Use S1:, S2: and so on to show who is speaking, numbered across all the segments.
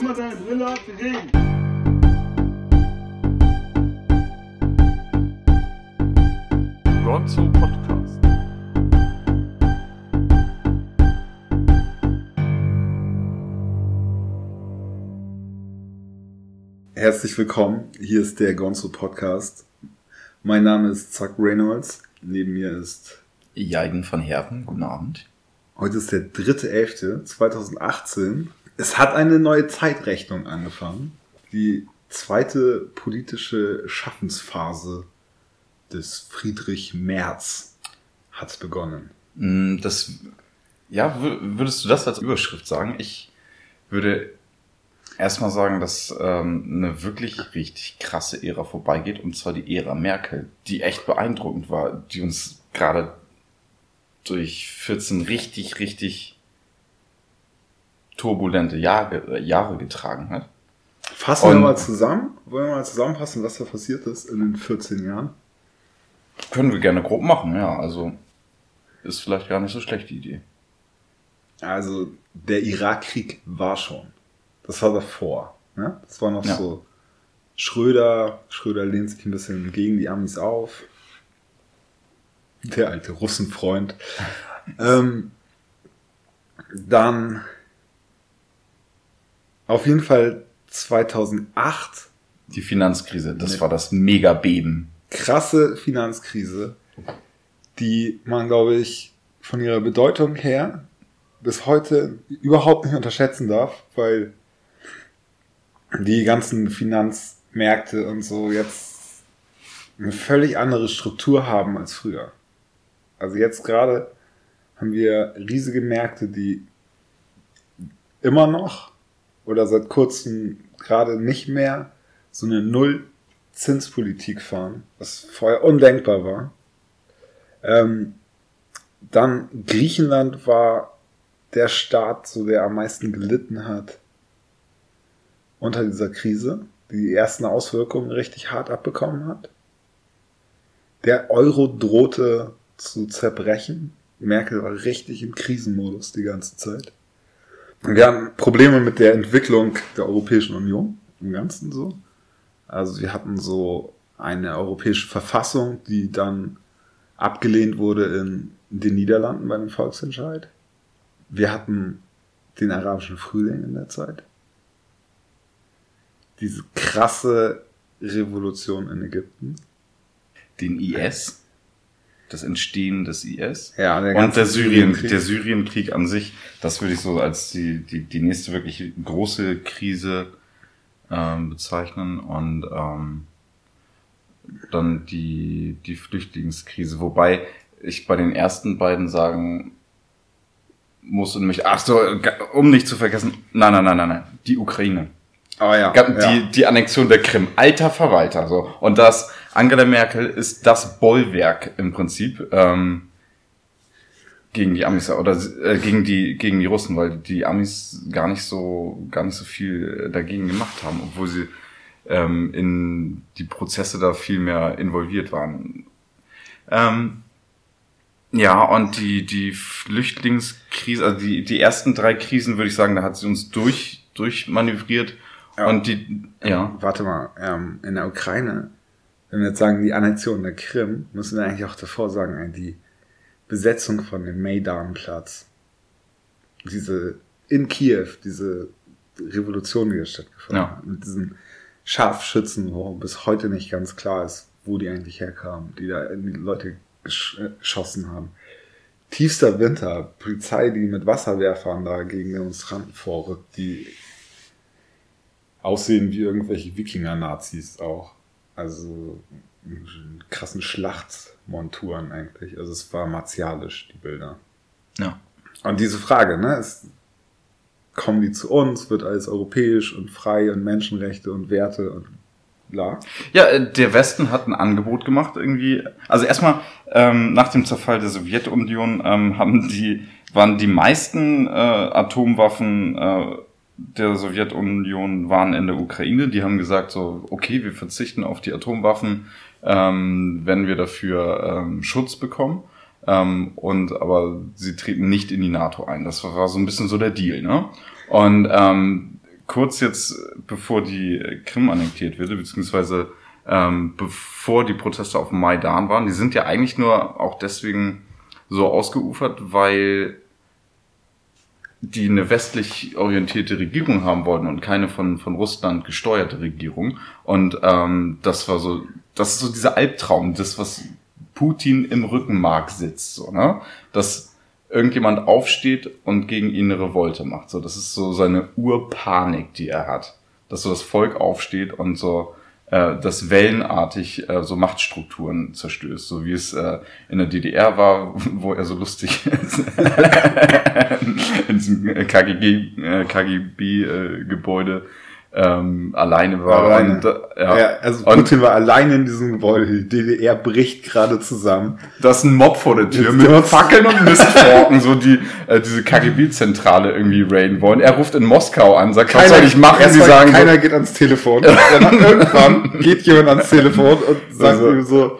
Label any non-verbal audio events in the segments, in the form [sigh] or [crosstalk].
S1: Immer deine Brille ab, wir reden.
S2: Gonzo Podcast.
S3: Herzlich willkommen, hier ist der Gonzo Podcast. Mein Name ist Zack Reynolds, neben mir ist,
S4: Jeigen von Herpen, guten Abend.
S3: heute ist der 3.11.2018. Es hat eine neue Zeitrechnung angefangen. Die zweite politische Schaffensphase des Friedrich Merz hat begonnen.
S4: Mm, Das, ja, wür- würdest du das als Überschrift sagen? Ich würde erstmal sagen, dass ähm, eine wirklich richtig krasse Ära vorbeigeht, und zwar die Ära Merkel, die echt beeindruckend war, die uns gerade durch 14 richtig, richtig turbulente Jahre, Jahre getragen hat.
S3: Fassen wir
S4: Und-
S3: mal zusammen. Wollen wir mal zusammenfassen, was da passiert ist in den 14 Jahren?
S4: Können wir gerne grob machen, ja. Also ist vielleicht gar nicht so schlecht, die Idee.
S3: Also, der Irakkrieg war schon. Das war davor. Ne? Das war noch
S4: Ja.
S3: so Schröder. Schröder lehnt sich ein bisschen gegen die Amis auf. Der alte Russenfreund. [laughs] ähm, dann auf jeden Fall 2008
S4: Die Finanzkrise, das
S3: Nee.
S4: war das Megabeben.
S3: krasse Finanzkrise, die man, glaube ich, von ihrer Bedeutung her bis heute überhaupt nicht unterschätzen darf, weil die ganzen Finanzmärkte und so jetzt eine völlig andere Struktur haben als früher. Also jetzt gerade haben wir riesige Märkte, die immer noch oder seit kurzem gerade nicht mehr so eine Null-Zinspolitik fahren, was vorher undenkbar war. Ähm, dann Griechenland war der Staat, so der am meisten gelitten hat unter dieser Krise, die die ersten Auswirkungen richtig hart abbekommen hat. Der Euro drohte zu zerbrechen. Merkel war richtig im Krisenmodus die ganze Zeit. Wir haben Probleme mit der Entwicklung der Europäischen Union im Ganzen so. Also wir hatten so eine europäische Verfassung, die dann abgelehnt wurde in den Niederlanden bei dem Volksentscheid. Wir hatten den arabischen Frühling in der Zeit. Diese krasse Revolution in Ägypten.
S4: Den IS, das Entstehen des IS.
S3: Ja, der
S4: und der Syrien,
S3: Syrienkrieg.
S4: der Syrienkrieg an sich, das würde ich so als die, die, die nächste wirklich große Krise ähm, bezeichnen. Und ähm, dann die, die Flüchtlingskrise. Wobei ich bei den ersten beiden sagen muss und mich, ach so, um nicht zu vergessen, nein, nein, nein, nein, nein, die Ukraine.
S3: Ah ja,
S4: Ga-
S3: ja.
S4: Die, die Annexion der Krim. Alter Verwalter. So. Und das, Angela Merkel ist das Bollwerk im Prinzip ähm, gegen die Amis oder äh, gegen die gegen die Russen, weil die Amis gar nicht so gar nicht so viel dagegen gemacht haben, obwohl sie ähm, in die Prozesse da viel mehr involviert waren. Ähm, ja, und die, die Flüchtlingskrise, also die, die ersten drei Krisen, würde ich sagen, da hat sie uns durch, durchmanövriert.
S3: Ja.
S4: Und die, ja,
S3: Warte mal, ähm, in der Ukraine, wenn wir jetzt sagen, die Annexion der Krim, müssen wir eigentlich auch davor sagen, äh, die Besetzung von dem Maidanplatz. Diese, in Kiew, diese Revolution, die da stattgefunden
S4: Ja.
S3: hat, mit diesen Scharfschützen, wo bis heute nicht ganz klar ist, wo die eigentlich herkamen, die da in die Leute äh, geschossen haben. Tiefster Winter, Polizei, die mit Wasserwerfern da gegen Demonstranten vorrückt, die aussehen wie irgendwelche Wikinger-Nazis auch. Also krassen Schlachtmonturen eigentlich. Also es war martialisch, die Bilder.
S4: ja.
S3: Und diese Frage, ne, ist, kommen die zu uns, wird alles europäisch und frei und Menschenrechte und Werte und bla.
S4: Ja, äh, der Westen hat ein Angebot gemacht irgendwie. Also erstmal ähm, nach dem Zerfall der Sowjetunion ähm, haben die waren die meisten äh, Atomwaffen äh, der Sowjetunion waren in der Ukraine. Die haben gesagt so, okay, wir verzichten auf die Atomwaffen, ähm, wenn wir dafür ähm, Schutz bekommen. Ähm, und aber sie treten nicht in die NATO ein. Das war, war so ein bisschen so der Deal, ne? Und ähm, kurz jetzt, bevor die Krim annektiert wurde, beziehungsweise ähm, bevor die Proteste auf Maidan waren, die sind ja eigentlich nur auch deswegen so ausgeufert, weil die eine westlich orientierte Regierung haben wollten und keine von, von Russland gesteuerte Regierung. Und ähm, das war so, das ist so dieser Albtraum, das, was Putin im Rückenmark sitzt, so, ne? Dass irgendjemand aufsteht und gegen ihn eine Revolte macht. So, das ist so seine Urpanik, die er hat. Dass so das Volk aufsteht und so äh, das wellenartig äh, so Machtstrukturen zerstößt, so wie es äh, in der DDR war, [laughs] wo er so lustig ist. [laughs] in diesem äh, KGB-Gebäude ähm, alleine war.
S3: Alleine.
S4: Und, ja.
S3: Ja, also Putin war alleine in diesem Gebäude. Die DDR bricht gerade zusammen.
S4: Da ist ein Mob vor der Tür mit Fackeln und [laughs] Mistforken, so die äh, diese KGB-Zentrale irgendwie raiden wollen. Er ruft in Moskau an, sagt, was soll ich machen? Sie sagen,
S3: keiner geht ans Telefon. [laughs] Dann irgendwann geht jemand ans Telefon und sagt
S4: Also-
S3: ihm so,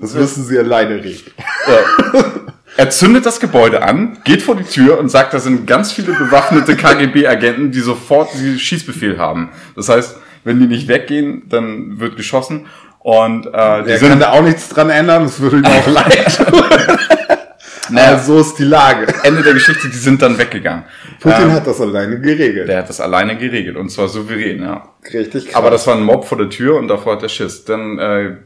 S3: das müssen sie alleine regeln.
S4: Ja. [laughs] Er zündet das Gebäude an, geht vor die Tür und sagt, da sind ganz viele bewaffnete KGB-Agenten, die sofort die Schießbefehl haben. Das heißt, wenn die nicht weggehen, dann wird geschossen. Und äh, die
S3: Er kann
S4: sind
S3: da auch nichts dran ändern, das würde ihm auch [laughs] leid. [laughs]
S4: naja,
S3: Aber so ist die Lage.
S4: Ende der Geschichte, die sind dann weggegangen.
S3: Putin
S4: Ähm,
S3: hat das alleine geregelt.
S4: Der hat das alleine geregelt und zwar souverän, ja.
S3: Richtig krass.
S4: Aber das war ein Mob vor der Tür und davor hat er Schiss. Dann äh,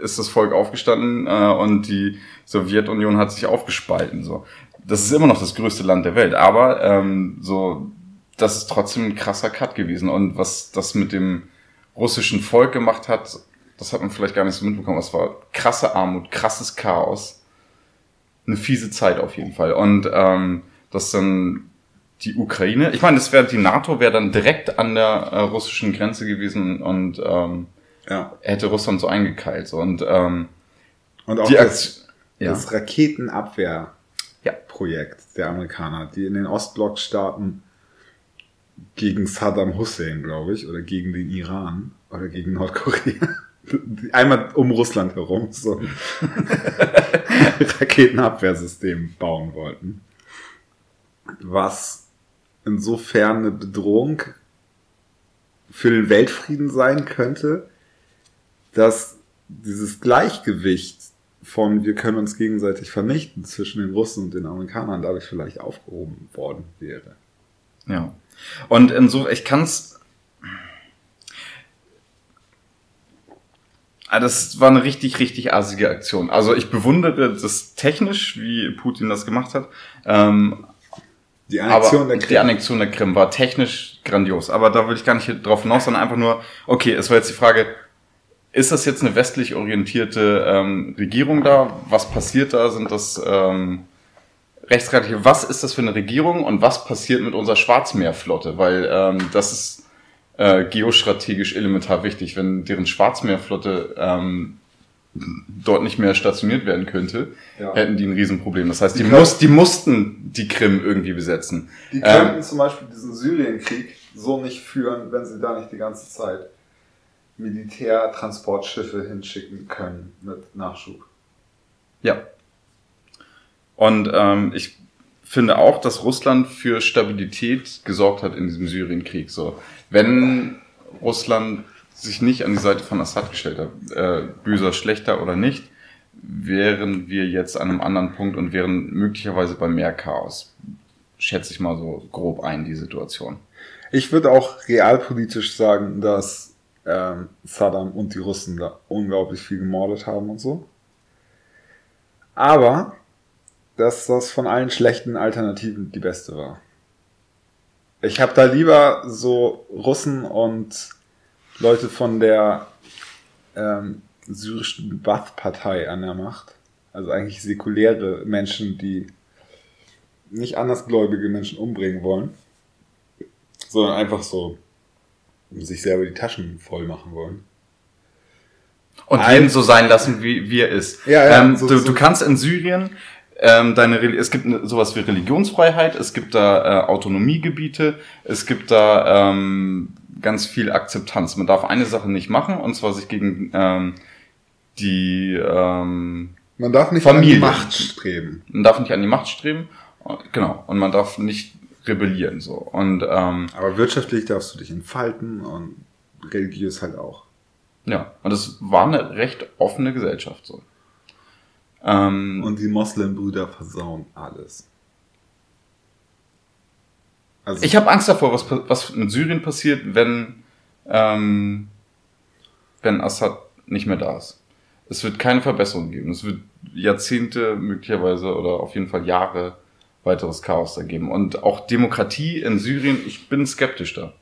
S4: ist das Volk aufgestanden äh, und die Sowjetunion hat sich aufgespalten. So, das ist immer noch das größte Land der Welt, aber ähm, so, das ist trotzdem ein krasser Cut gewesen. Und was das mit dem russischen Volk gemacht hat, das hat man vielleicht gar nicht so mitbekommen. Es war krasse Armut, krasses Chaos, eine fiese Zeit auf jeden Fall. Und ähm, das dann die Ukraine. Ich meine, das wäre die NATO wäre dann direkt an der äh, russischen Grenze gewesen und ähm,
S3: ja.
S4: hätte Russland so eingekeilt. So. Und ähm,
S3: Und auch
S4: die
S3: das.
S4: Ja.
S3: das Raketenabwehrprojekt
S4: Ja.
S3: der Amerikaner, die in den Ostblockstaaten gegen Saddam Hussein, glaube ich, oder gegen den Iran oder gegen Nordkorea. [laughs] Einmal um Russland herum so ein [laughs] Raketenabwehrsystem bauen wollten. Was insofern eine Bedrohung für den Weltfrieden sein könnte, dass dieses Gleichgewicht von wir können uns gegenseitig vernichten zwischen den Russen und den Amerikanern dadurch vielleicht aufgehoben worden wäre.
S4: Ja. Und insofern, ich kann's. Ah, Das war eine richtig, richtig assige Aktion. Also ich bewundere das technisch, wie Putin das gemacht hat. Ähm,
S3: Die Annexion
S4: aber
S3: der
S4: die
S3: Krim.
S4: Annexion der Krim war technisch grandios. Aber da will ich gar nicht drauf hinaus, sondern einfach nur, okay, es war jetzt die Frage, ist das jetzt eine westlich orientierte ähm, Regierung da? Was passiert da? Sind das ähm, rechtsradikale? Was ist das für eine Regierung und was passiert mit unserer Schwarzmeerflotte? Weil ähm, das ist äh, geostrategisch elementar wichtig. Wenn deren Schwarzmeerflotte ähm, dort nicht mehr stationiert werden könnte,
S3: Ja.
S4: hätten die ein Riesenproblem. Das heißt, die,
S3: Die
S4: muss, die mussten die Krim irgendwie besetzen.
S3: Die
S4: Ähm,
S3: könnten zum Beispiel diesen Syrienkrieg so nicht führen, wenn sie da nicht die ganze Zeit Militärtransportschiffe hinschicken können mit Nachschub.
S4: Ja. Und ähm, ich finde auch, dass Russland für Stabilität gesorgt hat in diesem Syrienkrieg. So, wenn Russland sich nicht an die Seite von Assad gestellt hat, äh, böser, schlechter oder nicht, wären wir jetzt an einem anderen Punkt und wären möglicherweise bei mehr Chaos. Schätze ich mal so grob ein, die Situation.
S3: Ich würde auch realpolitisch sagen, dass ähm, Saddam und die Russen da unglaublich viel gemordet haben und so. Aber dass das von allen schlechten Alternativen die beste war. Ich habe da lieber so Russen und Leute von der ähm, syrischen Baath-Partei an der Macht. Also eigentlich säkuläre Menschen, die nicht andersgläubige Menschen umbringen wollen, sondern einfach so sich selber die Taschen voll machen wollen.
S4: Und
S3: Ein-
S4: jeden so sein lassen, wie, wie er ist.
S3: Ja, ja,
S4: ähm,
S3: so-
S4: du,
S3: so-
S4: du kannst in Syrien ähm, deine es gibt ne- sowas wie Religionsfreiheit, es gibt da äh, Autonomiegebiete, es gibt da ähm, ganz viel Akzeptanz. Man darf eine Sache nicht machen, und zwar sich gegen ähm, die ähm,
S3: Man darf nicht
S4: Familie.
S3: an die Macht streben.
S4: man darf nicht an die Macht streben, genau, und man darf nicht rebellieren so. Und ähm,
S3: Aber wirtschaftlich darfst du dich entfalten und religiös halt auch.
S4: ja, und es war eine recht offene Gesellschaft so. Ähm,
S3: Und die Moslembrüder versauen alles. Also
S4: ich habe Angst davor, was, was in Syrien passiert, wenn, ähm, wenn Assad nicht mehr da ist. Es wird keine Verbesserung geben. Es wird Jahrzehnte möglicherweise oder auf jeden Fall Jahre weiteres Chaos da geben. Und auch Demokratie in Syrien, ich bin skeptisch da.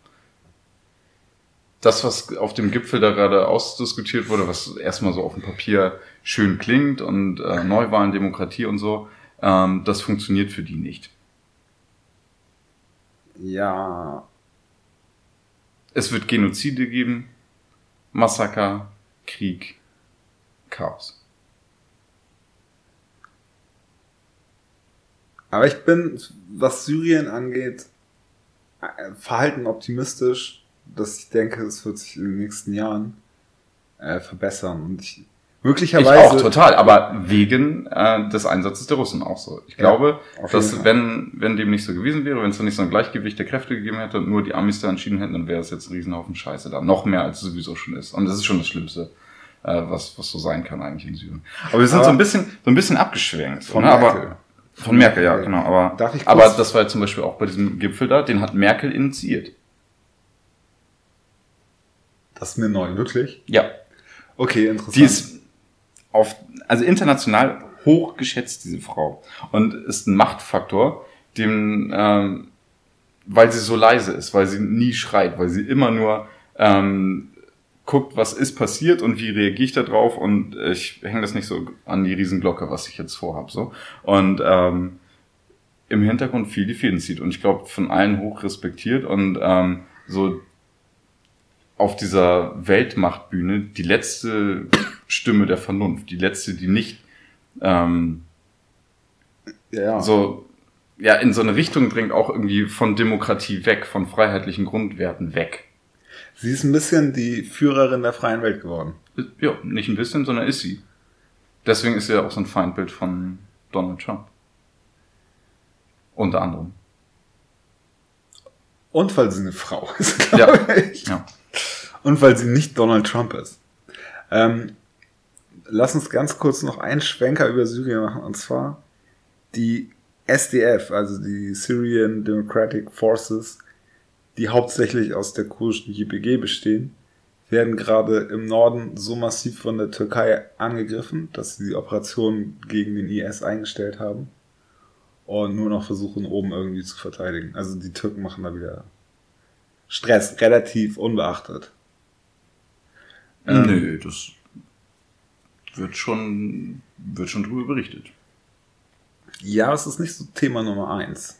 S4: Das, was auf dem Gipfel da gerade ausdiskutiert wurde, was erstmal so auf dem Papier schön klingt und äh, Neuwahlen, Demokratie und so, ähm, das funktioniert für die nicht.
S3: ja,
S4: Es wird Genozide geben, Massaker, Krieg, Chaos.
S3: Aber ich bin, was Syrien angeht, äh, verhalten optimistisch, dass ich denke, es wird sich in den nächsten Jahren äh, verbessern. Und ich
S4: Ich
S3: möglicherweise
S4: auch total, aber wegen äh, des Einsatzes der Russen auch so. Ich
S3: Ja,
S4: glaube,
S3: jeden
S4: dass
S3: Fall.
S4: wenn, wenn dem nicht so gewesen wäre, wenn es da nicht so ein Gleichgewicht der Kräfte gegeben hätte und nur die Amis da entschieden hätten, dann wäre es jetzt ein Riesenhaufen Scheiße da. Noch mehr, als es sowieso schon ist. Und das ist schon das Schlimmste, äh, was, was so sein kann eigentlich in Syrien. Aber wir sind
S3: Aber-
S4: so ein bisschen, so ein bisschen abgeschwenkt.
S3: von
S4: ne? Aber, von Merkel, ja, genau. Aber,
S3: Darf ich kurz-
S4: aber das war jetzt zum Beispiel auch bei diesem Gipfel da, den hat Merkel initiiert.
S3: das ist mir neu, wirklich.
S4: Ja.
S3: Okay, interessant.
S4: Die ist auf, also international hoch geschätzt, diese Frau. Und ist ein Machtfaktor, dem, ähm, weil sie so leise ist, weil sie nie schreit, weil sie immer nur ähm, guckt, was ist passiert und wie reagiere ich da drauf und ich hänge das nicht so an die Riesenglocke, was ich jetzt vorhab. So. Und ähm, im Hintergrund viel die Fäden zieht und ich glaube von allen hoch respektiert und ähm, so auf dieser Weltmachtbühne die letzte Stimme der Vernunft, die letzte, die nicht ähm,
S3: ja,
S4: so ja in so eine Richtung drängt, auch irgendwie von Demokratie weg, von freiheitlichen Grundwerten weg.
S3: Sie ist ein bisschen die Führerin der freien Welt geworden.
S4: Ja, nicht ein bisschen, sondern ist sie. Deswegen ist sie ja auch so ein Feindbild von Donald Trump. Unter anderem.
S3: Und weil sie eine Frau ist, [laughs]
S4: Ja.
S3: ich.
S4: Ja.
S3: Und weil sie nicht Donald Trump ist. Ähm, lass uns ganz kurz noch einen Schwenker über Syrien machen. Und zwar die SDF, also die Syrian Democratic Forces, die hauptsächlich aus der kurdischen YPG bestehen, werden gerade im Norden so massiv von der Türkei angegriffen, dass sie die Operation gegen den IS eingestellt haben und nur noch versuchen, oben irgendwie zu verteidigen. Also die Türken machen da wieder Stress, relativ unbeachtet. Ähm,
S4: Nö, das wird schon, wird schon drüber berichtet.
S3: Ja, es ist nicht so Thema Nummer eins.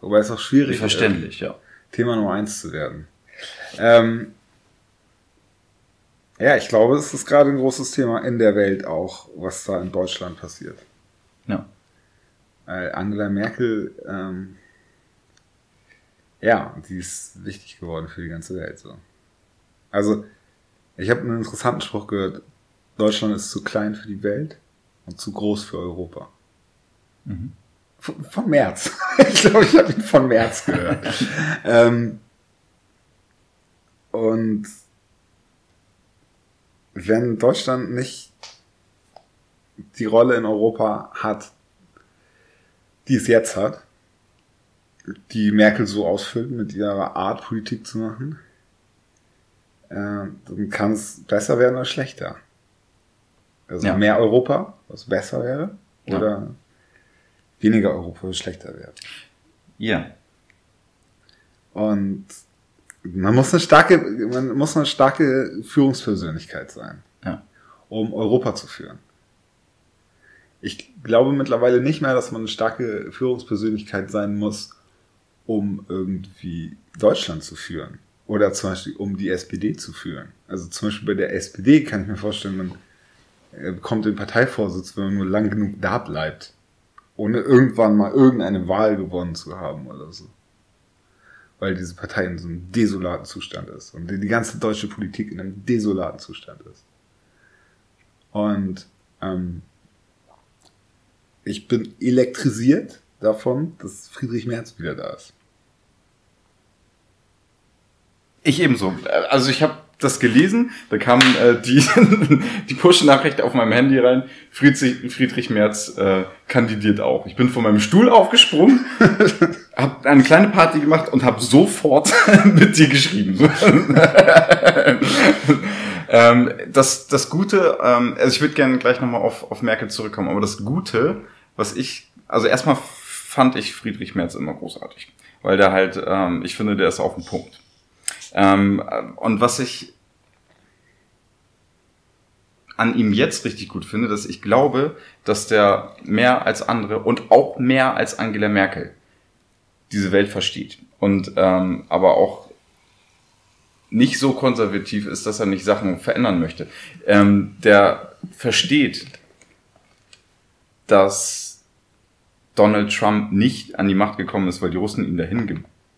S3: Wobei es auch schwierig
S4: Verständlich, ja.
S3: Thema Nummer eins zu werden. Ähm, ja, ich glaube, es ist gerade ein großes Thema in der Welt auch, was da in Deutschland passiert.
S4: Ja.
S3: Weil Angela Merkel, ähm, ja, die ist wichtig geworden für die ganze Welt. So. Also, ich habe einen interessanten Spruch gehört. Deutschland ist zu klein für die Welt und zu groß für Europa.
S4: Mhm.
S3: Von, März. [laughs] ich glaube, ich habe ihn von März gehört. ähm, und wenn Deutschland nicht die Rolle in Europa hat, die es jetzt hat, die Merkel so ausfüllt mit ihrer Art, Politik zu machen, äh, dann kann es besser werden oder schlechter. Also
S4: Ja.
S3: mehr Europa, was besser wäre,
S4: Ja.
S3: Weniger Europa, schlechter wäre.
S4: Ja.
S3: Und man muss eine starke, man muss eine starke Führungspersönlichkeit sein,
S4: Ja.
S3: um Europa zu führen. Ich glaube mittlerweile nicht mehr, dass man eine starke Führungspersönlichkeit sein muss, um irgendwie Deutschland zu führen. Oder zum Beispiel, um die SPD zu führen. Also zum Beispiel bei der SPD kann ich mir vorstellen, man äh, bekommt den Parteivorsitz, wenn man nur lang genug da bleibt ohne irgendwann mal irgendeine Wahl gewonnen zu haben oder so. Weil diese Partei in so einem desolaten Zustand ist und die ganze deutsche Politik in einem desolaten Zustand ist. Und ähm, ich bin elektrisiert davon, dass Friedrich Merz wieder da ist.
S4: Ich ebenso. Also ich habe das gelesen, da kam äh, die, [laughs] die Push-Nachricht auf meinem Handy rein, Friedrich, Friedrich Merz äh, kandidiert auch. Ich bin von meinem Stuhl aufgesprungen, [laughs] habe eine kleine Party gemacht und habe sofort [laughs] mit dir geschrieben. ähm, das, das Gute, ähm, also ich würde gerne gleich nochmal auf, auf Merkel zurückkommen, aber das Gute, was ich, also erstmal fand ich Friedrich Merz immer großartig, weil der halt, ähm, ich finde, der ist auf dem Punkt. Ähm, und was ich an ihm jetzt richtig gut finde, dass ich glaube, dass der mehr als andere und auch mehr als Angela Merkel diese Welt versteht. Und ähm, aber auch nicht so konservativ ist, dass er nicht Sachen verändern möchte. Ähm, der versteht, dass Donald Trump nicht an die Macht gekommen ist, weil die Russen ihn dahin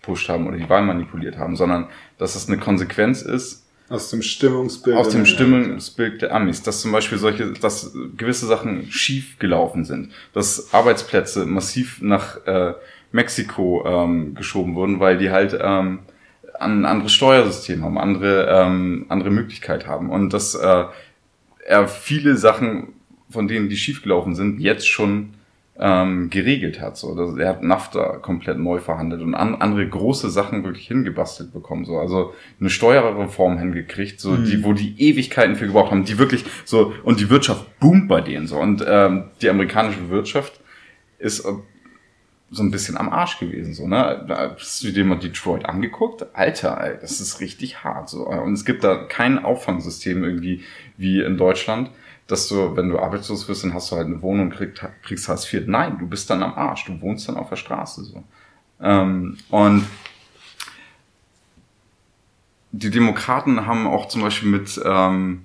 S4: gepusht haben oder die Wahl manipuliert haben, sondern dass es eine Konsequenz ist.
S3: Aus dem Stimmungsbild.
S4: Aus dem Stimmungsbild der Amis. Dass zum Beispiel solche, dass gewisse Sachen schief gelaufen sind. Dass Arbeitsplätze massiv nach äh, Mexiko ähm, geschoben wurden, weil die halt ähm, ein anderes Steuersystem haben, andere, ähm, andere Möglichkeit haben. Und dass äh, er viele Sachen, von denen die schiefgelaufen sind, jetzt schon ähm, geregelt hat. So. Das, er hat NAFTA komplett neu verhandelt und an, andere große Sachen wirklich hingebastelt bekommen. So. Also eine Steuerreform hingekriegt, so, mhm. die, wo die Ewigkeiten für gebraucht haben, die wirklich so, und die Wirtschaft boomt bei denen so. Und ähm, die amerikanische Wirtschaft ist äh, so ein bisschen am Arsch gewesen, so, ne? Hast du dir mal Detroit angeguckt? Alter, ey, das ist richtig hart, so. Und es gibt da kein Auffangsystem irgendwie wie in Deutschland dass du, wenn du arbeitslos wirst, dann hast du halt eine Wohnung kriegst, kriegst Hartz IV. Nein, du bist dann am Arsch. Du wohnst dann auf der Straße so. Ähm, und die Demokraten haben auch zum Beispiel mit, ähm,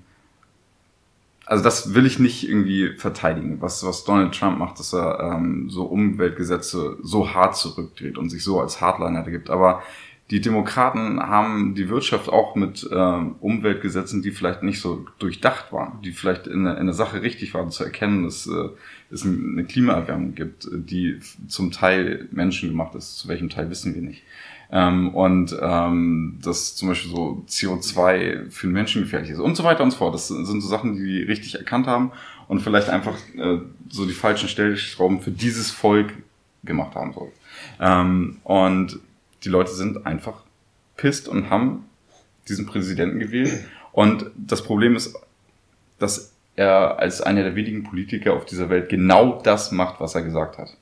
S4: also das will ich nicht irgendwie verteidigen, was, was Donald Trump macht, dass er ähm, so Umweltgesetze so hart zurückdreht und sich so als Hardliner gibt. Aber die Demokraten haben die Wirtschaft auch mit äh, Umweltgesetzen, die vielleicht nicht so durchdacht waren, die vielleicht in, in der Sache richtig waren, zu erkennen, dass äh, es eine Klimaerwärmung gibt, die zum Teil menschengemacht ist, zu welchem Teil wissen wir nicht. Ähm, und ähm, dass zum Beispiel so CO2 für den Menschen gefährlich ist und so weiter und so fort. Das sind so Sachen, die die richtig erkannt haben und vielleicht einfach äh, so die falschen Stellschrauben für dieses Volk gemacht haben soll. Ähm, und die Leute sind einfach pisst und haben diesen Präsidenten gewählt. Und das Problem ist, dass er als einer der wenigen Politiker auf dieser Welt genau das macht, was er gesagt hat.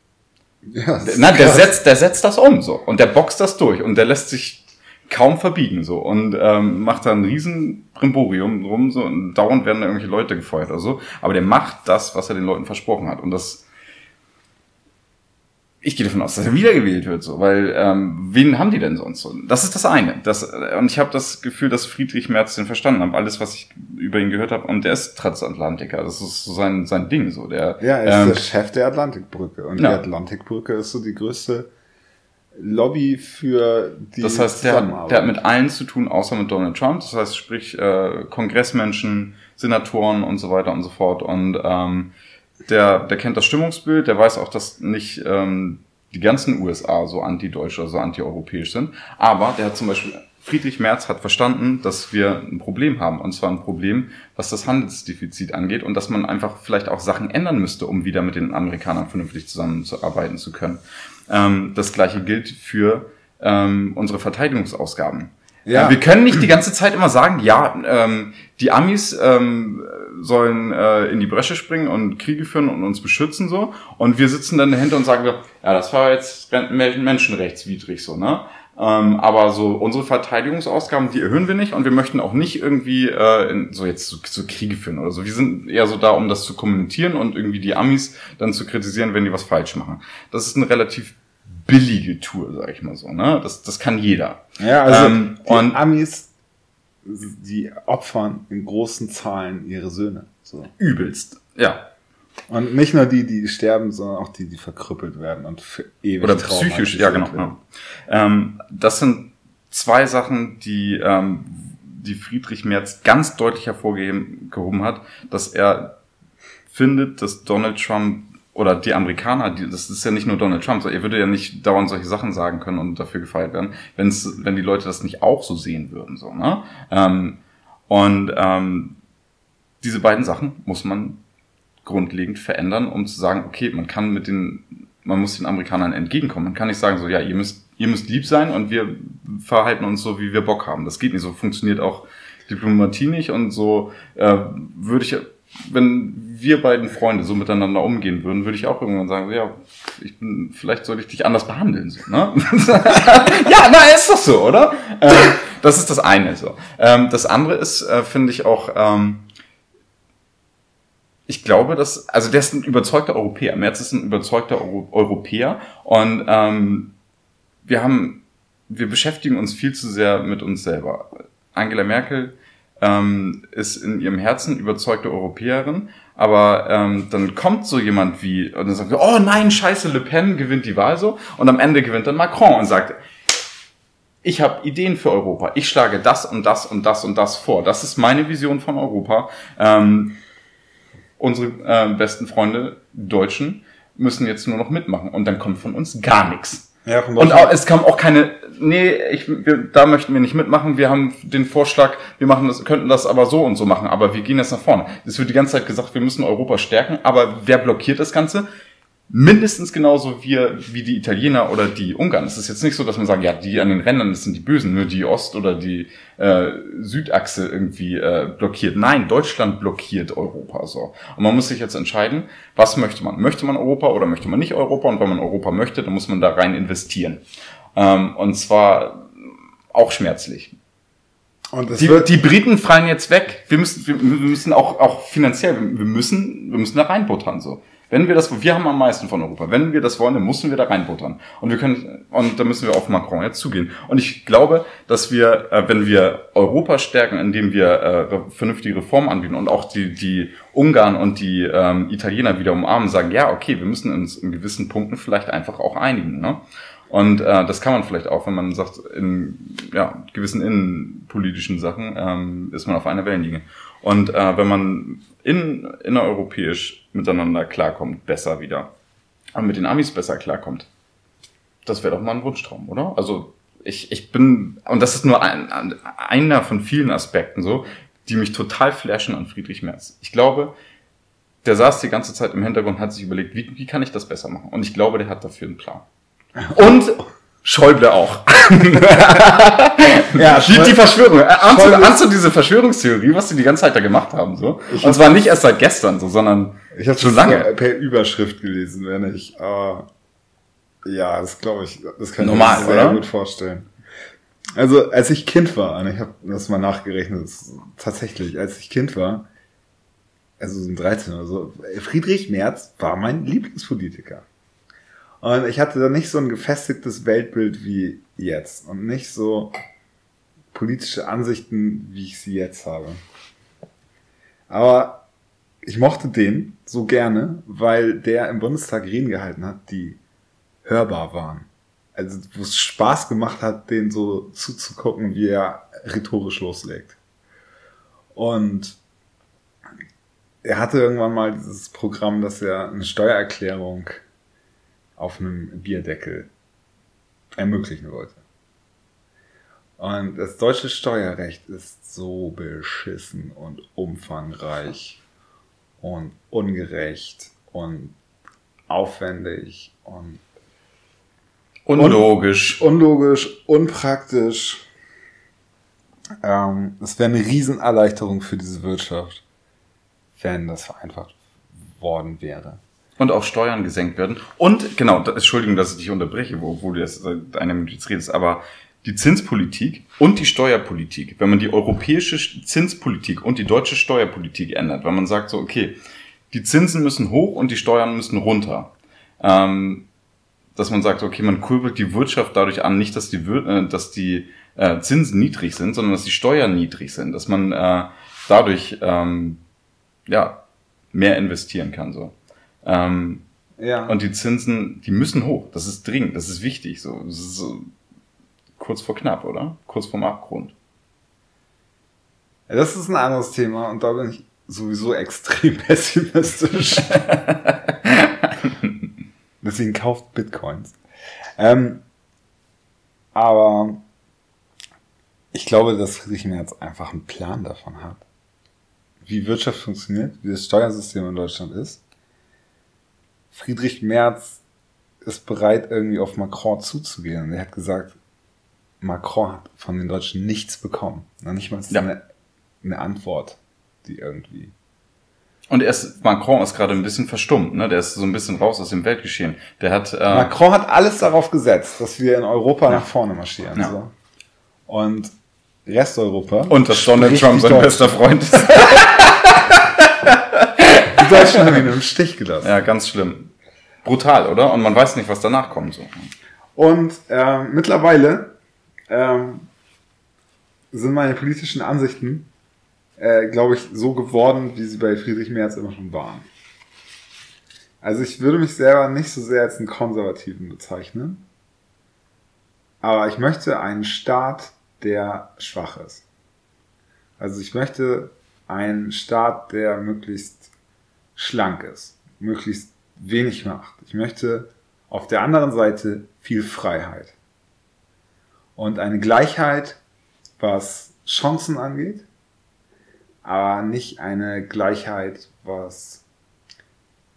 S4: Ja, Na, der setzt, der setzt das um so und der boxt das durch und der lässt sich kaum verbiegen so und ähm, macht da ein riesen Brimborium drum so und dauernd werden da irgendwelche Leute gefeuert oder so. Aber der macht das, was er den Leuten versprochen hat und das ich gehe davon aus, dass er wiedergewählt wird, so, weil ähm, wen haben die denn sonst? So? Das ist das eine. Das, und ich habe das Gefühl, dass Friedrich Merz den verstanden hat. Alles, was ich über ihn gehört habe, und der ist Transatlantiker. Das ist so sein sein Ding. So, der.
S3: Ja, er ist ähm, der Chef der Atlantikbrücke und ja. die Atlantikbrücke ist so die größte Lobby für die.
S4: Das heißt, der, der hat mit allen zu tun, außer mit Donald Trump. Das heißt, sprich äh, Kongressmenschen, Senatoren und so weiter und so fort. Und ähm, der, der kennt das Stimmungsbild, der weiß auch, dass nicht ähm, die ganzen USA so anti-deutsch oder so anti-europäisch sind. Aber der hat zum Beispiel, Friedrich Merz hat verstanden, dass wir ein Problem haben. Und zwar ein Problem, was das Handelsdefizit angeht und dass man einfach vielleicht auch Sachen ändern müsste, um wieder mit den Amerikanern vernünftig zusammenzuarbeiten zu können. Ähm, das gleiche gilt für ähm, unsere Verteidigungsausgaben. Ja. Wir können nicht die ganze Zeit immer sagen, ja, ähm, die Amis ähm, sollen äh, in die Bresche springen und Kriege führen und uns beschützen so. Und wir sitzen dann dahinter und sagen, ja, das war jetzt menschenrechtswidrig so, ne? Ähm, aber so unsere Verteidigungsausgaben, die erhöhen wir nicht und wir möchten auch nicht irgendwie äh, in, so jetzt so, so Kriege führen oder so. Wir sind eher so da, um das zu kommunizieren und irgendwie die Amis dann zu kritisieren, wenn die was falsch machen. Das ist eine relativ billige Tour, sag ich mal so. Ne? Das, das kann jeder.
S3: Ja, also ähm, die und Amis, die opfern in großen Zahlen ihre Söhne. So.
S4: Übelst, ja.
S3: Und nicht nur die, die sterben, sondern auch die, die verkrüppelt werden und für ewig
S4: Oder psychisch, ja genau. Ja. Ähm, das sind zwei Sachen, die, ähm, die Friedrich Merz ganz deutlich hervorgehoben hat, dass er findet, dass Donald Trump oder die Amerikaner, die, das ist ja nicht nur Donald Trump, so, er würde ja nicht dauernd solche Sachen sagen können und dafür gefeiert werden, wenn's, wenn die Leute das nicht auch so sehen würden. So, ne? Ähm, und ähm, diese beiden Sachen muss man grundlegend verändern, um zu sagen, okay, man kann mit den, man muss den Amerikanern entgegenkommen. Man kann nicht sagen, so, ja, ihr müsst, ihr müsst lieb sein und wir verhalten uns so, wie wir Bock haben. Das geht nicht. So funktioniert auch Diplomatie nicht und so äh, würde ich wenn wir beiden Freunde so miteinander umgehen würden, würde ich auch irgendwann sagen, ja, ich bin, vielleicht sollte ich dich anders behandeln. So, ne? [laughs] ja, na, ist doch so, oder? Ähm, das ist das eine. So. Ähm, das andere ist, äh, finde ich auch, ähm, ich glaube, dass, also der ist ein überzeugter Europäer. Merz ist ein überzeugter Euro Europäer und ähm, wir haben, wir beschäftigen uns viel zu sehr mit uns selber. Angela Merkel ähm, ist in ihrem Herzen überzeugte Europäerin, aber ähm, dann kommt so jemand wie, und dann sagt, oh nein, scheiße, Le Pen gewinnt die Wahl so, und am Ende gewinnt dann Macron und sagt, ich habe Ideen für Europa, ich schlage das und das und das und das vor. Das ist meine Vision von Europa. Ähm, unsere äh, besten Freunde, Deutschen, müssen jetzt nur noch mitmachen und dann kommt von uns gar nichts. Ja, und auch, es kam auch keine, nee, ich, wir, da möchten wir nicht mitmachen. Wir haben den Vorschlag, wir machen das, könnten das aber so und so machen, aber wir gehen jetzt nach vorne. Es wird die ganze Zeit gesagt, wir müssen Europa stärken, aber wer blockiert das Ganze? Mindestens genauso wie, wie die Italiener oder die Ungarn. Es ist jetzt nicht so, dass man sagt, ja, die an den Rändern, das sind die Bösen, nur die Ost- oder die äh, Südachse irgendwie äh, blockiert. Nein, Deutschland blockiert Europa so. Und man muss sich jetzt entscheiden, was möchte man? Möchte man Europa oder möchte man nicht Europa? Und wenn man Europa möchte, dann muss man da rein investieren. Ähm, und zwar auch schmerzlich. Und die, die Briten fallen jetzt weg. Wir müssen, wir, wir müssen auch, auch finanziell, wir müssen, wir müssen da reinbuttern so. Wenn wir das, wir haben am meisten von Europa. Wenn wir das wollen, dann müssen wir da reinbuttern. Und wir können, und da müssen wir auf Macron jetzt zugehen. Und ich glaube, dass wir, äh, wenn wir Europa stärken, indem wir äh, vernünftige Reformen anbieten und auch die, die Ungarn und die ähm, Italiener wieder umarmen, sagen, ja, okay, wir müssen uns in gewissen Punkten vielleicht einfach auch einigen. Ne? Und äh, das kann man vielleicht auch, wenn man sagt, in ja, gewissen innenpolitischen Sachen ähm, ist man auf einer Wellenlinie. Und äh, wenn man in, innereuropäisch miteinander klarkommt, besser wieder. Und mit den Amis besser klarkommt. Das wäre doch mal ein Wunschtraum, oder? Also ich, ich bin, und das ist nur ein, einer von vielen Aspekten so, die mich total flashen an Friedrich Merz. Ich glaube, der saß die ganze Zeit im Hintergrund und hat sich überlegt, wie, wie kann ich das besser machen? Und ich glaube, der hat dafür einen Plan. Und Schäuble auch. ja, die, die Verschwörung. Äh, ahnst, du, ahnst du diese Verschwörungstheorie, was die die ganze Zeit da gemacht haben? So? Ich Und zwar nicht erst seit gestern, so, sondern
S3: ich habe schon lange per Überschrift gelesen, wenn ich. Uh, ja, das glaube ich, das kann Normal, ich mir sehr oder? gut vorstellen. Also als ich Kind war, und ich habe das mal nachgerechnet, tatsächlich, als ich Kind war, also so 13 oder so, Friedrich Merz war mein Lieblingspolitiker. Und ich hatte da nicht so ein gefestigtes Weltbild wie jetzt und nicht so politische Ansichten, wie ich sie jetzt habe. Aber ich mochte den so gerne, weil der im Bundestag Reden gehalten hat, die hörbar waren. Also wo es Spaß gemacht hat, den so zuzugucken, wie er rhetorisch loslegt. Und er hatte irgendwann mal dieses Programm, dass er eine Steuererklärung auf einem Bierdeckel ermöglichen wollte. Und das deutsche Steuerrecht ist so beschissen und umfangreich und ungerecht und aufwendig und
S4: unlogisch.
S3: Un unlogisch, unpraktisch. Ähm, es wäre eine Riesenerleichterung für diese Wirtschaft, wenn das vereinfacht worden wäre.
S4: Und auch Steuern gesenkt werden. Und, genau, Entschuldigung, dass ich dich unterbreche, obwohl du jetzt seit einer Minute jetzt redest, aber die Zinspolitik und die Steuerpolitik, wenn man die europäische Zinspolitik und die deutsche Steuerpolitik ändert, wenn man sagt so, okay, die Zinsen müssen hoch und die Steuern müssen runter, ähm, dass man sagt, okay, man kurbelt die Wirtschaft dadurch an, nicht, dass die, äh, dass die äh, Zinsen niedrig sind, sondern dass die Steuern niedrig sind, dass man äh, dadurch ähm, ja mehr investieren kann so. Ähm, ja. Und die Zinsen, die müssen hoch. Das ist dringend, das ist wichtig. So, das ist so kurz vor knapp, oder? Kurz vorm Abgrund.
S3: Ja, das ist ein anderes Thema und da bin ich sowieso extrem [laughs] pessimistisch. [laughs] Deswegen kauft Bitcoins. Ähm, aber ich glaube, dass Friedrich Merz einfach einen Plan davon hat, wie Wirtschaft funktioniert, wie das Steuersystem in Deutschland ist. Friedrich Merz ist bereit, irgendwie auf Macron zuzugehen. Und er hat gesagt, Macron hat von den Deutschen nichts bekommen. Noch nicht mal
S4: Ja.
S3: eine, eine Antwort, die irgendwie.
S4: Und er ist, Macron ist gerade ein bisschen verstummt, ne? Der ist so ein bisschen raus aus dem Weltgeschehen. Der hat, äh,
S3: Macron hat alles darauf gesetzt, dass wir in Europa
S4: Ja.
S3: nach vorne marschieren.
S4: Ja.
S3: So. Und Resteuropa.
S4: und dass Donald Trump sein bester Freund ist. [laughs]
S3: Die Deutschen haben ihn im Stich gelassen.
S4: ja, ganz schlimm. Brutal, oder? Und man weiß nicht, was danach kommt, so.
S3: Und ähm, mittlerweile ähm, sind meine politischen Ansichten, äh, glaube ich, so geworden, wie sie bei Friedrich Merz immer schon waren. Also ich würde mich selber nicht so sehr als einen Konservativen bezeichnen, aber ich möchte einen Staat, der schwach ist. Also ich möchte einen Staat, der möglichst schlank ist, möglichst wenig macht. Ich möchte auf der anderen Seite viel Freiheit und eine Gleichheit, was Chancen angeht, aber nicht eine Gleichheit, was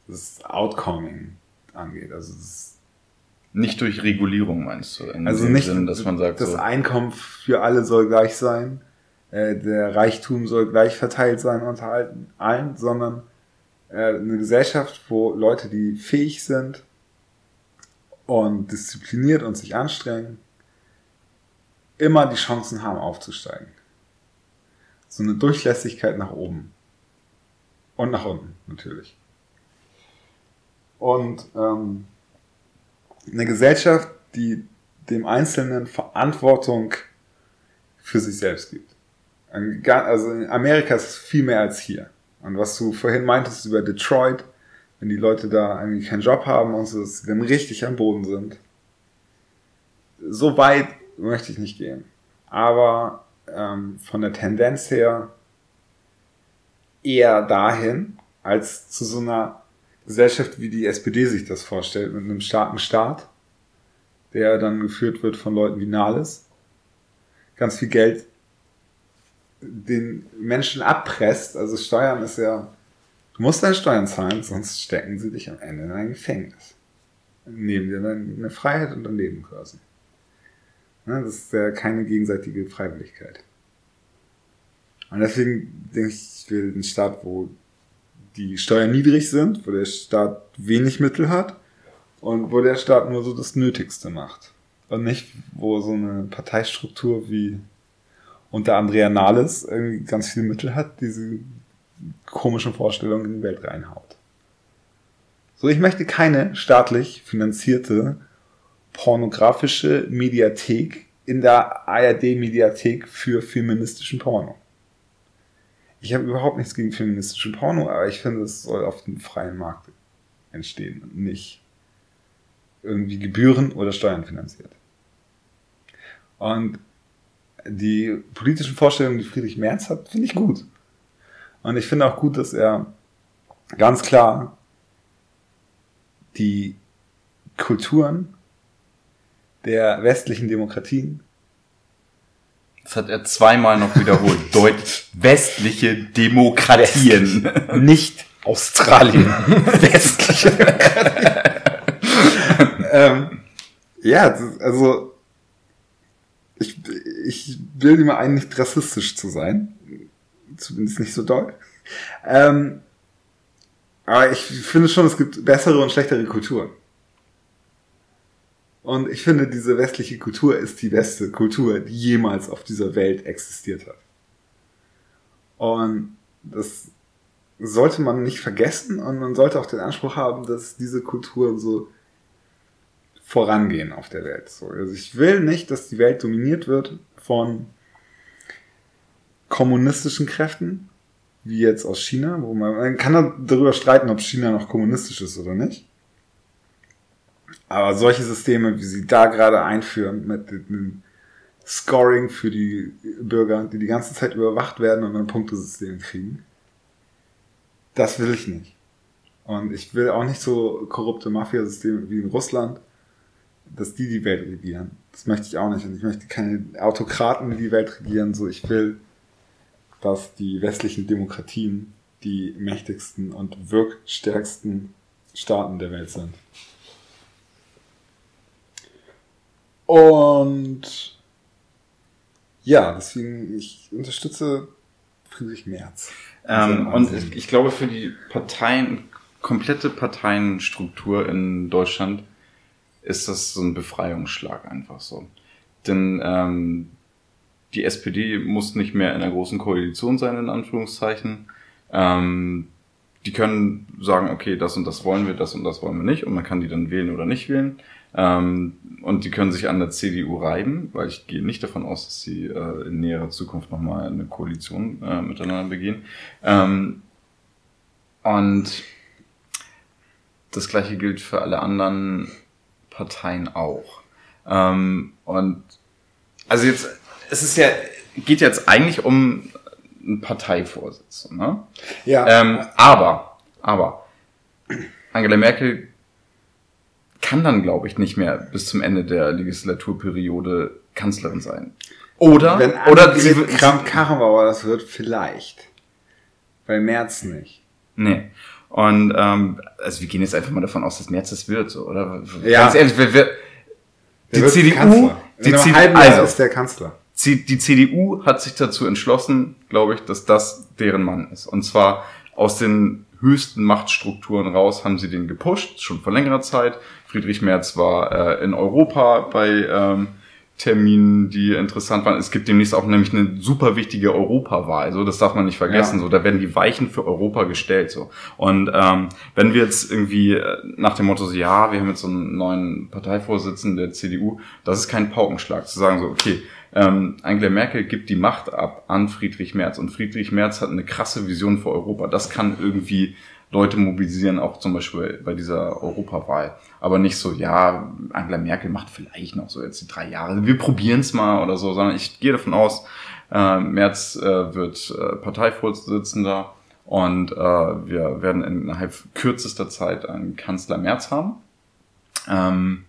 S3: das Outcoming angeht. Also,
S4: Nicht durch Regulierung, meinst du? In
S3: also
S4: dem
S3: nicht,
S4: Sinne, dass man sagt,
S3: das
S4: so,
S3: Einkommen für alle soll gleich sein, äh, der Reichtum soll gleich verteilt sein unter allen- sondern eine Gesellschaft, wo Leute, die fähig sind und diszipliniert und sich anstrengen, immer die Chancen haben aufzusteigen. So eine Durchlässigkeit nach oben. Und nach unten, natürlich. Und ähm, eine Gesellschaft, die dem Einzelnen Verantwortung für sich selbst gibt. Also in Amerika ist es viel mehr als hier. Und was du vorhin meintest über Detroit, wenn die Leute da eigentlich keinen Job haben und so, dass sie dann richtig am Boden sind. So weit möchte ich nicht gehen. Aber ähm, von der Tendenz her eher dahin, als zu so einer Gesellschaft, wie die SPD sich das vorstellt, mit einem starken Staat, der dann geführt wird von Leuten wie Nahles, ganz viel Geld den Menschen abpresst. Also Steuern ist ja, du musst deine Steuern zahlen, sonst stecken sie dich am Ende in ein Gefängnis. Nehmen dir dann eine Freiheit und ein Leben quasi. Ne, das ist ja keine gegenseitige Freiwilligkeit. Und deswegen denke ich, ich will einen Staat, wo die Steuern niedrig sind, wo der Staat wenig Mittel hat und wo der Staat nur so das Nötigste macht. Und nicht, wo so eine Parteistruktur wie unter Andrea Nahles irgendwie ganz viele Mittel hat, diese komischen Vorstellungen in die Welt reinhaut. So, ich möchte keine staatlich finanzierte pornografische Mediathek in der ARD-Mediathek für feministischen Porno. Ich habe überhaupt nichts gegen feministischen Porno, aber ich finde, es soll auf dem freien Markt entstehen und nicht irgendwie Gebühren oder Steuern finanziert. Und die politischen Vorstellungen, die Friedrich Merz hat, finde ich gut. Und ich finde auch gut, dass er ganz klar die Kulturen der westlichen Demokratien
S4: das hat er zweimal noch wiederholt. [laughs] Deut westliche Demokratien.
S3: nicht Australien. [laughs] Westliche [laughs] ähm, ja, also ich, ich bilde mir ein, nicht rassistisch zu sein. Zumindest nicht so doll. Ähm, aber ich finde schon, es gibt bessere und schlechtere Kulturen. Und ich finde, diese westliche Kultur ist die beste Kultur, die jemals auf dieser Welt existiert hat. Und das sollte man nicht vergessen und man sollte auch den Anspruch haben, dass diese Kulturen so vorangehen auf der Welt. So, also ich will nicht, dass die Welt dominiert wird von kommunistischen Kräften, wie jetzt aus China, wo man, man kann darüber streiten, ob China noch kommunistisch ist oder nicht. Aber solche Systeme, wie sie da gerade einführen, mit dem Scoring für die Bürger, die die ganze Zeit überwacht werden und ein Punktesystem kriegen, das will ich nicht. Und ich will auch nicht so korrupte Mafiasysteme wie in Russland, dass die die Welt regieren. Das möchte ich auch nicht. Und ich möchte keine Autokraten, die die Welt regieren. So, ich will, dass die westlichen Demokratien die mächtigsten und wirkstärksten Staaten der Welt sind. Und ja, deswegen, ich unterstütze Friedrich Merz.
S4: Ähm, und ich, ich, glaube, für die Parteien, komplette Parteienstruktur in Deutschland ist das so ein Befreiungsschlag einfach so. Denn ähm, die SPD muss nicht mehr in einer großen Koalition sein, in Anführungszeichen. Ähm, die können sagen, okay, das und das wollen wir, das und das wollen wir nicht, und man kann die dann wählen oder nicht wählen. Ähm, und die können sich an der CDU reiben, weil ich gehe nicht davon aus, dass sie äh, in näherer Zukunft nochmal eine Koalition äh, miteinander begehen. Ähm, und das gleiche gilt für alle anderen Parteien auch. Ähm, und also jetzt, es ist ja, geht jetzt eigentlich um einen Parteivorsitz, ne?
S3: Ja.
S4: Ähm, aber, aber Angela Merkel kann dann, glaube ich, nicht mehr bis zum Ende der Legislaturperiode Kanzlerin sein. Oder,
S3: Wenn
S4: oder
S3: sie
S4: sie,
S3: Kram Karrenbauer das wird, vielleicht. Bei März nicht.
S4: nee. Und ähm, also wir gehen jetzt einfach mal davon aus, dass März das wird, so, oder?
S3: Ja.
S4: Ganz ehrlich, wer,
S3: Der
S4: die CDU, die CDU, also,
S3: ist der Kanzler.
S4: Die CDU hat sich dazu entschlossen, glaube ich, dass das deren Mann ist. Und zwar aus den höchsten Machtstrukturen raus haben sie den gepusht, schon vor längerer Zeit. Friedrich Merz war äh, in Europa bei ähm, Terminen, die interessant waren. Es gibt demnächst auch nämlich eine super wichtige Europawahl. So, das darf man nicht vergessen.
S3: Ja.
S4: So, da werden die Weichen für Europa gestellt. So. Und ähm, wenn wir jetzt irgendwie äh, nach dem Motto, so, ja, wir haben jetzt so einen neuen Parteivorsitzenden der CDU, das ist kein Paukenschlag, zu sagen so, okay, ähm, Angela Merkel gibt die Macht ab an Friedrich Merz und Friedrich Merz hat eine krasse Vision für Europa. Das kann irgendwie Leute mobilisieren, auch zum Beispiel bei dieser Europawahl. Aber nicht so, ja, Angela Merkel macht vielleicht noch so jetzt die drei Jahre. Wir probieren es mal oder so, sondern ich gehe davon aus, äh, Merz äh, wird äh, Parteivorsitzender und äh, wir werden innerhalb kürzester Zeit einen Kanzler Merz haben. Ähm,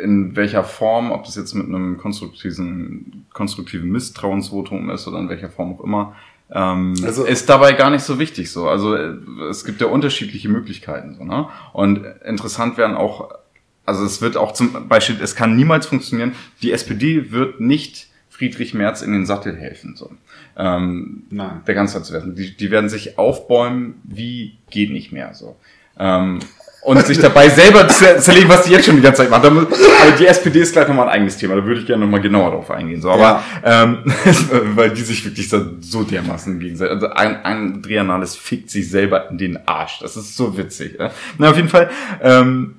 S4: in welcher Form, ob das jetzt mit einem konstruktiven, konstruktiven Misstrauensvotum ist oder in welcher Form auch immer, ähm,
S3: Also-
S4: ist dabei gar nicht so wichtig so. Also äh, es gibt ja unterschiedliche Möglichkeiten so, ne? Und interessant werden auch, also es wird auch zum Beispiel, es kann niemals funktionieren, die SPD wird nicht Friedrich Merz in den Sattel helfen. So. Ähm,
S3: Nein.
S4: der Ganzheit zu werden. Die, die werden sich aufbäumen, wie geht nicht mehr so. Ähm, und sich dabei selber zer- zerlegen, was die jetzt schon die ganze Zeit muss- Aber die SPD ist gleich nochmal ein eigenes Thema. Da würde ich gerne nochmal genauer drauf eingehen. So, aber ähm, [laughs] weil die sich wirklich so, so dermaßen gegenseitig. Also Andrea Nahles fickt sich selber in den Arsch. Das ist so witzig. Ja? Na, auf jeden Fall ähm,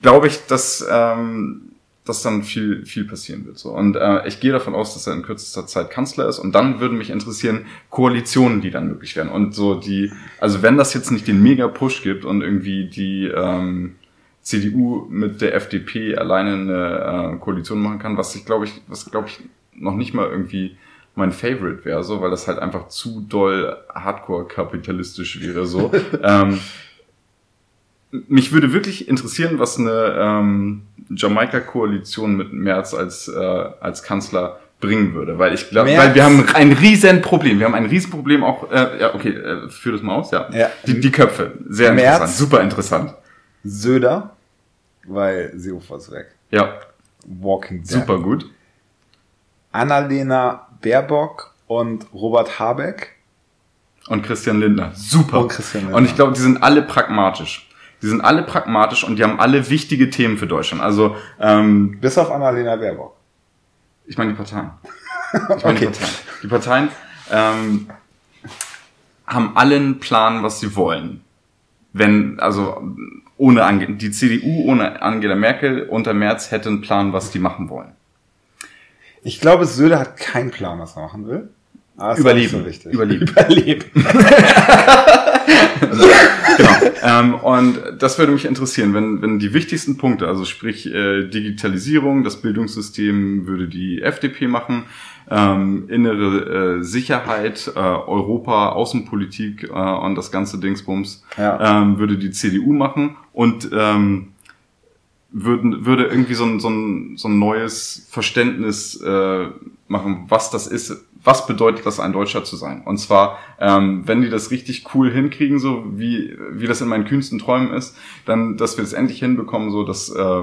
S4: glaube ich, dass ähm, dass dann viel, viel passieren wird. So. Und äh, ich gehe davon aus, dass er in kürzester Zeit Kanzler ist. Und dann würden mich interessieren Koalitionen, die dann möglich wären. Und so die, also wenn das jetzt nicht den Mega-Push gibt und irgendwie die ähm, CDU mit der FDP alleine eine äh, Koalition machen kann, was ich glaube ich, was glaube ich noch nicht mal irgendwie mein Favorite wäre, so, weil das halt einfach zu doll hardcore-kapitalistisch wäre, so. [laughs] ähm, mich würde wirklich interessieren, was eine ähm, Jamaika-Koalition mit Merz als, äh, als Kanzler bringen würde, weil ich glaube, weil wir haben ein riesen Problem. Wir haben ein riesen Problem auch, äh, ja, okay, äh, führ das mal aus, ja.
S3: Ja.
S4: Die, die Köpfe, sehr
S3: Merz-
S4: interessant, super interessant.
S3: Söder, weil Seehofer ist weg.
S4: Ja,
S3: Walking Dead.
S4: super gut.
S3: Annalena Baerbock und Robert Habeck.
S4: Und Christian Lindner, super.
S3: Und Christian Lindner.
S4: Und ich glaube, die sind alle pragmatisch. Die sind alle pragmatisch und die haben alle wichtige Themen für Deutschland. Also, ähm,
S3: Bis auf Annalena Baerbock.
S4: Ich meine die Parteien. [laughs] Ich meine die
S3: Okay.
S4: Parteien. Die Parteien ähm, haben alle einen Plan, was sie wollen. Wenn, also ohne Ange die CDU ohne Angela Merkel unter Merz hätte einen Plan, was die machen wollen.
S3: Ich glaube, Söder hat keinen Plan, was er machen will. Auch
S4: Überleben.
S3: So wichtig.
S4: Überleben.
S3: Überleben. [laughs] [laughs]
S4: genau. Ähm, und das würde mich interessieren, wenn, wenn die wichtigsten Punkte, also sprich äh, Digitalisierung, das Bildungssystem würde die FDP machen, ähm, innere äh, Sicherheit, äh, Europa, Außenpolitik äh, und das ganze Dingsbums
S3: Ja.
S4: ähm, würde die CDU machen und ähm, würden, würde irgendwie so ein, so ein, so ein neues Verständnis äh, machen, was das ist, was bedeutet das, ein Deutscher zu sein. Und zwar, ähm, wenn die das richtig cool hinkriegen, so wie, wie das in meinen kühnsten Träumen ist, dann, dass wir es endlich hinbekommen, so dass äh,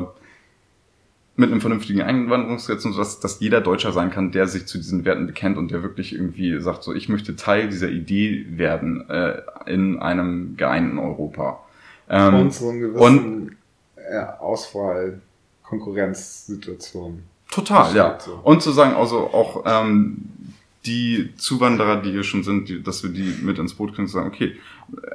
S4: mit einem vernünftigen Einwanderungsgesetz und so, dass, dass jeder Deutscher sein kann, der sich zu diesen Werten bekennt und der wirklich irgendwie sagt, so ich möchte Teil dieser Idee werden äh, in einem geeinten Europa. Ähm,
S3: und so einen gewissen ja, Auswahl, Konkurrenzsituation.
S4: Total, ja.
S3: So.
S4: Und zu sagen, also auch ähm, die Zuwanderer, die hier schon sind, die, dass wir die mit ins Boot kriegen, sagen, okay,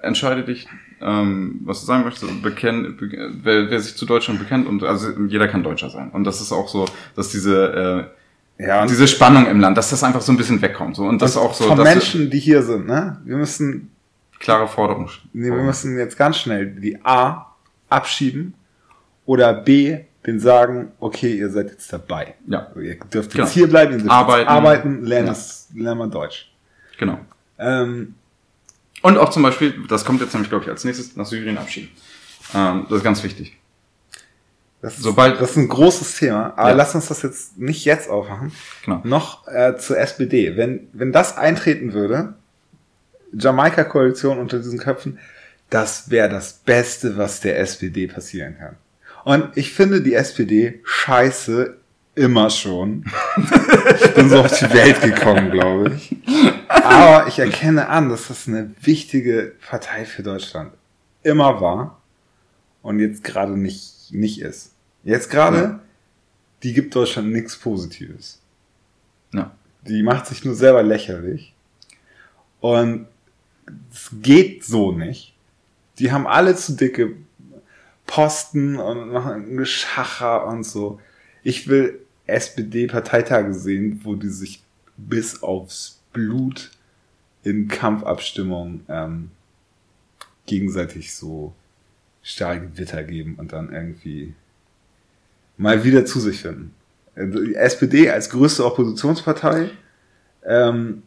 S4: entscheide dich, ähm, was du sagen möchtest, bekenn, be, wer, wer sich zu Deutschland bekennt und also jeder kann Deutscher sein. Und das ist auch so, dass diese äh,
S3: Ja,
S4: diese Spannung im Land, dass das einfach so ein bisschen wegkommt. So. Und das auch so,
S3: von Menschen, die hier sind, ne? Wir müssen,
S4: klare Forderungen.
S3: nee, wir müssen jetzt ganz schnell die A abschieben oder B den sagen, okay, ihr seid jetzt dabei.
S4: Ja,
S3: Ihr dürft jetzt
S4: Genau.
S3: hier bleiben, ihr dürft
S4: Arbeiten.
S3: Arbeiten, lernen,
S4: Ja.
S3: lernen wir Deutsch.
S4: genau.
S3: Ähm,
S4: Und auch zum Beispiel, das kommt jetzt nämlich, glaube ich, als nächstes, nach Syrien abschieben. Ähm, das ist ganz wichtig.
S3: das, ist,
S4: Sobald-
S3: das ist ein großes Thema, aber
S4: Ja.
S3: lass uns das jetzt nicht jetzt aufmachen.
S4: Genau.
S3: Noch äh, zur SPD. Wenn, wenn das eintreten würde, Jamaika-Koalition unter diesen Köpfen, das wäre das Beste, was der SPD passieren kann. Und ich finde die SPD scheiße immer schon. ich bin so auf die Welt gekommen, glaube ich. Aber ich erkenne an, dass das eine wichtige Partei für Deutschland immer war und jetzt gerade nicht, nicht ist. Jetzt gerade,
S4: Ja.
S3: die gibt Deutschland nichts Positives.
S4: Ja.
S3: Die macht sich nur selber lächerlich. Und es geht so nicht. Die haben alle zu dicke Posten und machen ein Geschacher und so. Ich will SPD-Parteitage sehen, wo die sich bis aufs Blut in Kampfabstimmungen ähm, gegenseitig so starke Gewitter geben und dann irgendwie mal wieder zu sich finden. Also Die SPD als größte Oppositionspartei ähm,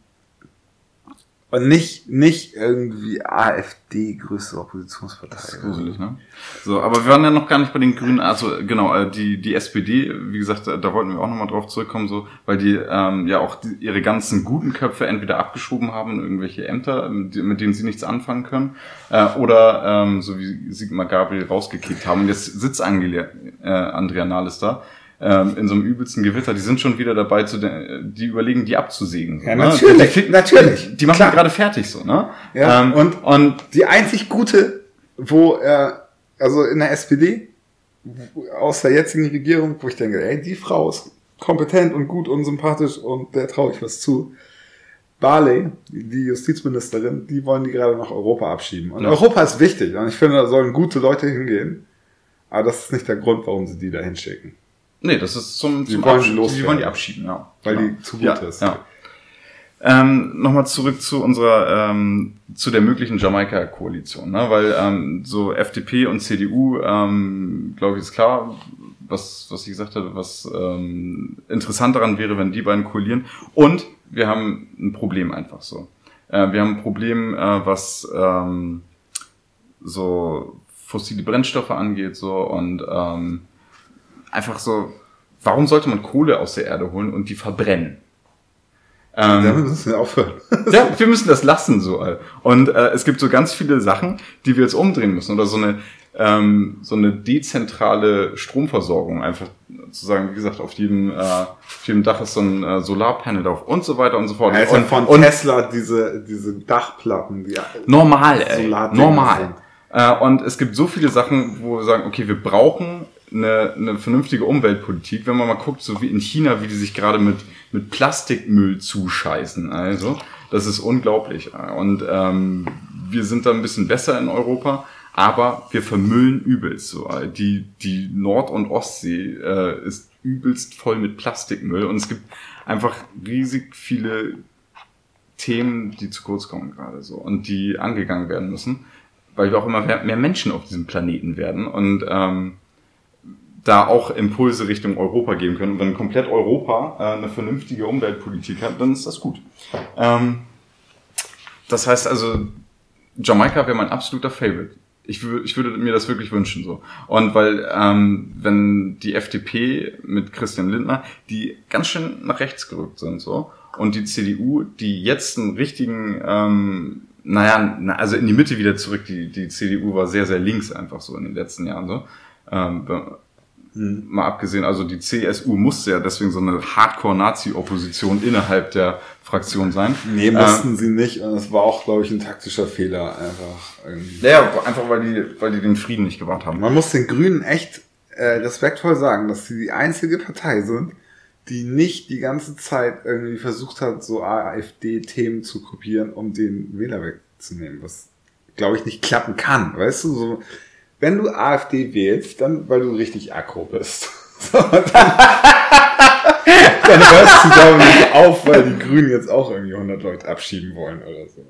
S3: und nicht, nicht irgendwie AfD größte Oppositionspartei.
S4: Das ist gruselig, ne? So, aber wir waren ja noch gar nicht bei den Grünen, also genau, äh, die, die SPD, wie gesagt, da da wollten wir auch nochmal drauf zurückkommen, so, weil die ähm, ja auch die, ihre ganzen guten Köpfe entweder abgeschoben haben in irgendwelche Ämter, ähm, mit denen sie nichts anfangen können, äh, oder ähm, so wie Sigmar Gabriel rausgekickt haben. Und jetzt sitzt Angela, äh, Andrea Nahles da. Ähm, in so einem übelsten Gewitter, die sind schon wieder dabei, zu den, die überlegen, die abzusägen. So,
S3: Ja,
S4: ne?
S3: natürlich,
S4: die, die,
S3: natürlich,
S4: Die, die machen gerade fertig so, ne?
S3: Ja,
S4: ähm,
S3: und-
S4: und
S3: Die einzig gute, wo, äh, also in der SPD, aus der jetzigen Regierung, wo ich denke, ey, die Frau ist kompetent und gut und sympathisch und der traue ich was zu. Barley, die Justizministerin, die wollen die gerade nach Europa abschieben. Und
S4: Ja.
S3: Europa ist wichtig und ich finde, da sollen gute Leute hingehen. Aber das ist nicht der Grund, warum sie die da hinschicken.
S4: Nee, das ist zum,
S3: Die
S4: zum
S3: wollen loswerden.
S4: Die wollen die abschieben, ja.
S3: Weil
S4: Genau.
S3: die zu gut
S4: ja,
S3: ist.
S4: Ja. Ähm, Nochmal zurück zu unserer, ähm, zu der möglichen Jamaika-Koalition, ne? weil ähm, so FDP und CDU, ähm, glaube ich, ist klar, was, was ich gesagt hatte, was ähm, interessant daran wäre, wenn die beiden koalieren. Und wir haben ein Problem einfach so. Äh, wir haben ein Problem, äh, was ähm, so fossile Brennstoffe angeht, so und ähm, einfach so, warum sollte man Kohle aus der Erde holen und die verbrennen? Ähm,
S3: Damit müssen wir aufhören. [laughs]
S4: ja, wir müssen das lassen so. äh. Und äh, es gibt so ganz viele Sachen, die wir jetzt umdrehen müssen oder so eine ähm, so eine dezentrale Stromversorgung einfach zu sagen, wie gesagt, auf jedem äh, auf jedem Dach ist so ein äh, Solarpanel drauf und so weiter und so fort.
S3: Ja, ja
S4: und,
S3: von
S4: und
S3: Tesla diese, diese Dachplatten, die
S4: normal, ey, normal.
S3: sind.
S4: Äh, und es gibt so viele Sachen, wo wir sagen, okay, wir brauchen eine, eine vernünftige Umweltpolitik. Wenn man mal guckt, so wie in China, wie die sich gerade mit, mit Plastikmüll zuscheißen. Also, das ist unglaublich. Und ähm, wir sind da ein bisschen besser in Europa, aber wir vermüllen übelst. So. Die, die Nord- und Ostsee äh, ist übelst voll mit Plastikmüll und es gibt einfach riesig viele Themen, die zu kurz kommen gerade so und die angegangen werden müssen. weil wir auch immer mehr, Menschen auf diesem Planeten werden und ähm, da auch Impulse Richtung Europa geben können. Und wenn komplett Europa äh, eine vernünftige Umweltpolitik hat, dann ist das gut. Ähm, das heißt also, Jamaika wäre mein absoluter Favorite. Ich, ich würde mir das wirklich wünschen so. Und weil ähm, wenn die FDP mit Christian Lindner, die ganz schön nach rechts gerückt sind so, und die CDU, die jetzt einen richtigen, ähm, naja, na, also in die Mitte wieder zurück, die, die CDU war sehr, sehr links einfach so in den letzten Jahren so. Ähm, mal abgesehen, also die CSU musste ja deswegen so eine Hardcore-Nazi-Opposition innerhalb der Fraktion sein.
S3: Nee,
S4: Ähm,
S3: mussten sie nicht. Und es war auch, glaube ich, ein taktischer Fehler. Einfach irgendwie.
S4: Ja, einfach weil die, weil die den Frieden nicht gewahrt haben.
S3: Man muss den Grünen echt äh, respektvoll sagen, dass sie die einzige Partei sind, die nicht die ganze Zeit irgendwie versucht hat, so AfD-Themen zu kopieren, um den Wähler wegzunehmen. Was, glaube ich, nicht klappen kann. Weißt du, so, wenn du AfD wählst, dann, weil du richtig aggro bist. [laughs] So, dann, dann hörst du da nicht auf, weil die Grünen jetzt auch irgendwie 100 Leute abschieben wollen oder so.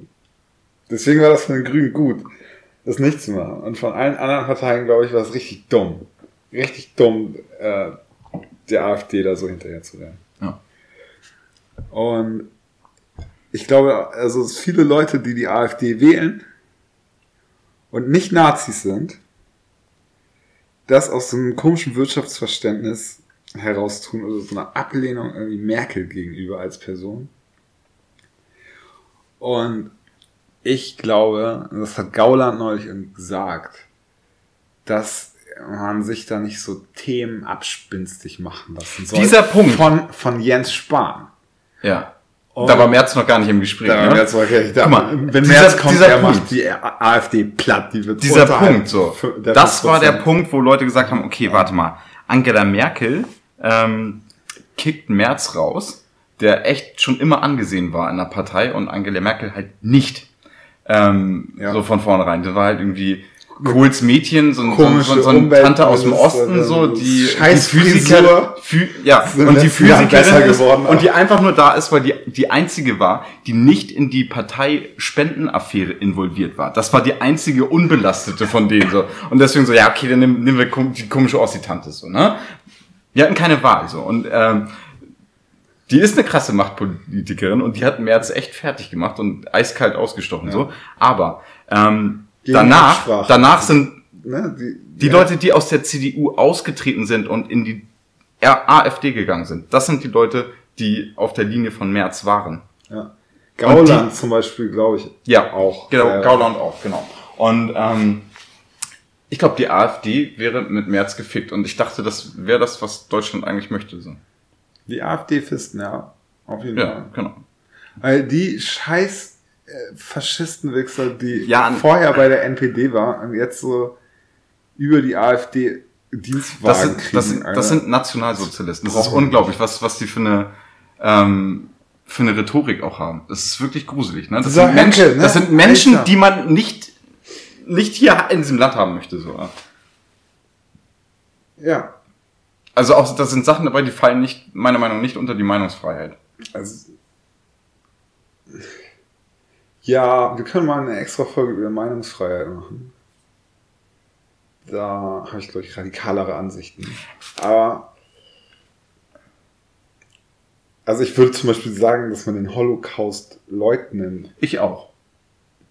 S3: Deswegen war das von den Grünen gut, das nicht zu machen. Und von allen anderen Parteien, glaube ich, war es richtig dumm. Richtig dumm, äh, der AfD da so hinterher zu rennen.
S4: Ja.
S3: Und ich glaube, also es viele Leute, die die AfD wählen und nicht Nazis sind, das aus so einem komischen Wirtschaftsverständnis heraus tun oder so einer Ablehnung irgendwie Merkel gegenüber als Person. Und ich glaube, das hat Gauland neulich gesagt, dass man sich da nicht so Themen abspinstig machen lassen soll.
S4: Dieser Punkt.
S3: Von, von Jens Spahn.
S4: Ja.
S3: Und-
S4: da war Merz noch gar nicht im Gespräch.
S3: Da,
S4: ne?
S3: Merz war okay, da,
S4: Guck mal,
S3: wenn
S4: dieser-
S3: Merz kommt,
S4: dieser
S3: er
S4: Punkt.
S3: macht die AfD platt. Die wird
S4: Dieser Punkt, so.
S3: der
S4: Das war der
S3: 5%.
S4: Punkt, wo Leute gesagt haben, okay, warte mal, Angela Merkel ähm, kickt Merz raus, der echt schon immer angesehen war in der Partei und Angela Merkel halt nicht. Ähm,
S3: Ja.
S4: So von vornherein. Das war halt irgendwie Kohls Mädchen, so, ein- so, so, eine Tante aus dem Osten, so die,
S3: scheiß
S4: die Physikerin,
S3: Frisur.
S4: Phy, ja, und die Physikerin ist,
S3: geworden,
S4: und die einfach nur da ist, weil die die einzige war, die nicht in die Partei-Spendenaffäre involviert war. Das war die einzige unbelastete von denen so. Und deswegen so, ja, okay, dann nehmen, nehmen wir die komische Ossi-Tante so, ne? Die hatten keine Wahl so. Und ähm, die ist eine krasse Machtpolitikerin und die hat Merz echt fertig gemacht und eiskalt ausgestochen so. Aber ähm, danach, danach sind
S3: Ne, die
S4: die
S3: ja,
S4: Leute, die aus der CDU ausgetreten sind und in die AfD gegangen sind, das sind die Leute, die auf der Linie von Merz waren.
S3: Ja. Gauland
S4: Und
S3: zum Beispiel, glaube ich,
S4: Ja,
S3: auch.
S4: Genau,
S3: Äh,
S4: Gauland auch, genau. Und ähm, ich glaube, die AfD wäre mit Merz gefickt und ich dachte, das wäre das, was Deutschland eigentlich möchte. So.
S3: Die AfD-Fisten, ja. Auf jeden
S4: Ja,
S3: Fall.
S4: genau.
S3: Weil die scheiß Faschistenwichser, die
S4: Ja,
S3: vorher bei der NPD war und jetzt so über die AfD Dienstwagen
S4: Das sind,
S3: kriegen.
S4: das, sind, das sind Nationalsozialisten. Das ist unglaublich, was, was die für eine, ähm, für eine Rhetorik auch haben. Das ist wirklich gruselig. Ne? Das, sind Menschen,
S3: Henkel, ne?
S4: das sind Menschen,
S3: Alter.
S4: die man nicht, nicht hier in diesem Land haben möchte. So. ja.
S3: ja.
S4: Also auch, das sind Sachen dabei, die fallen nicht, meiner Meinung nach, nicht unter die Meinungsfreiheit.
S3: Also, ja, wir können mal eine extra Folge über Meinungsfreiheit machen. Da habe ich, glaube ich, radikalere Ansichten. Aber, also ich würde zum Beispiel sagen, dass man den Holocaust leugnen
S4: Ich auch.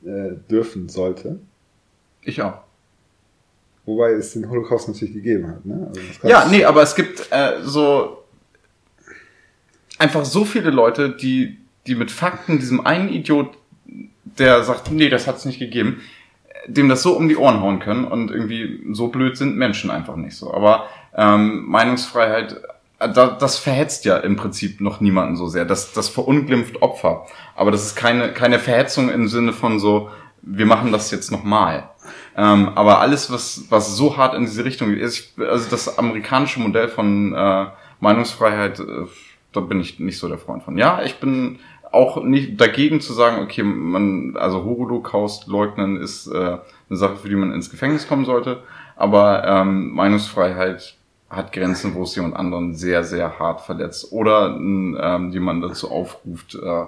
S3: äh, dürfen sollte.
S4: Ich auch.
S3: Wobei es den Holocaust natürlich gegeben hat. Ne? Also
S4: Ja, nee, aber es gibt äh, so einfach so viele Leute, die, die mit Fakten diesem einen Idiot, der sagt, nee, das hat's nicht gegeben, dem das so um die Ohren hauen können und irgendwie so blöd sind Menschen einfach nicht so. Aber ähm, Meinungsfreiheit, äh, da, das verhetzt ja im Prinzip noch niemanden so sehr. Das, das verunglimpft Opfer. Aber das ist keine, keine Verhetzung im Sinne von so, wir machen das jetzt nochmal. Ähm, aber alles, was, was so hart in diese Richtung geht, ist, also das amerikanische Modell von äh, Meinungsfreiheit, äh, da bin ich nicht so der Freund von. Ja, ich bin auch nicht dagegen zu sagen, okay, man, also Holocaust leugnen ist äh, eine Sache, für die man ins Gefängnis kommen sollte. Aber ähm, Meinungsfreiheit hat Grenzen, wo es jemand anderen sehr, sehr hart verletzt. Oder ähm, jemand dazu aufruft, äh,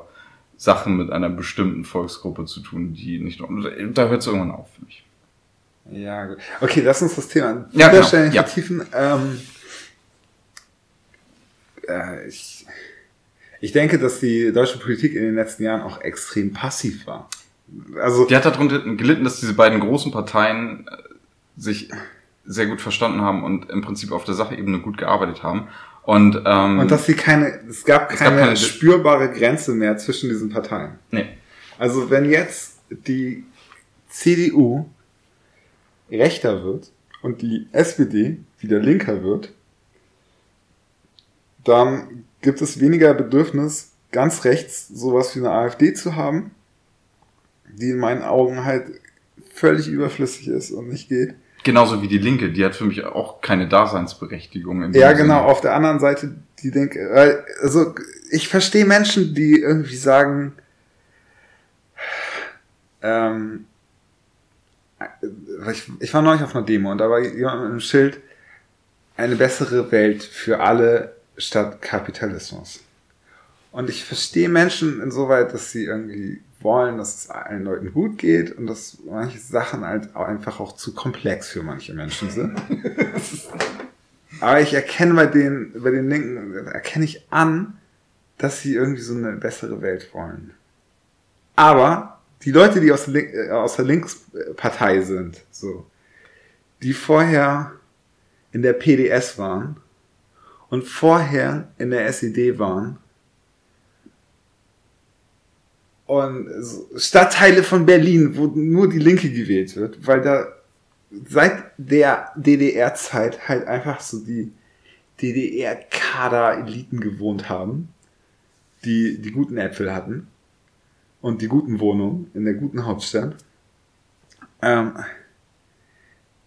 S4: Sachen mit einer bestimmten Volksgruppe zu tun, die nicht. Da hört es irgendwann auf für mich.
S3: Ja, gut. Okay, lass uns das Thema an
S4: Ja, genau.
S3: Stelle nicht
S4: Ja.
S3: vertiefen. Ähm, äh, ich, ich denke, dass die deutsche Politik in den letzten Jahren auch extrem passiv war. Also,
S4: Die hat darunter gelitten, dass diese beiden großen Parteien äh, sich sehr gut verstanden haben und im Prinzip auf der Sachebene gut gearbeitet haben. Und, ähm,
S3: und dass sie keine, es gab
S4: Es
S3: keine,
S4: gab keine-
S3: spürbare Grenze mehr zwischen diesen Parteien.
S4: nee.
S3: Also wenn jetzt die CDU rechter wird und die SPD wieder linker wird, dann gibt es weniger Bedürfnis, ganz rechts sowas wie eine AfD zu haben, die in meinen Augen halt völlig überflüssig ist und nicht geht.
S4: Genauso wie die Linke, die hat für mich auch keine Daseinsberechtigung.
S3: Ja,
S4: Sinne.
S3: genau. Auf der anderen Seite, die denke, also ich verstehe Menschen, die irgendwie sagen, ähm, ich, ich war neulich auf einer Demo und da war jemand mit einem Schild, eine bessere Welt für alle statt Kapitalismus. Und ich verstehe Menschen insoweit, dass sie irgendwie wollen, dass es allen Leuten gut geht und dass manche Sachen halt auch einfach auch zu komplex für manche Menschen sind. [laughs] Aber ich erkenne bei den, bei den Linken, erkenne ich an, dass sie irgendwie so eine bessere Welt wollen. Aber die Leute, die aus der, äh, aus der Linkspartei sind, so, die vorher in der PDS waren und vorher in der SED waren und Stadtteile von Berlin, wo nur die Linke gewählt wird, weil da seit der DDR-Zeit halt einfach so die DDR-Kader-Eliten gewohnt haben, die die guten Äpfel hatten und die guten Wohnungen in der guten Hauptstadt. Ähm,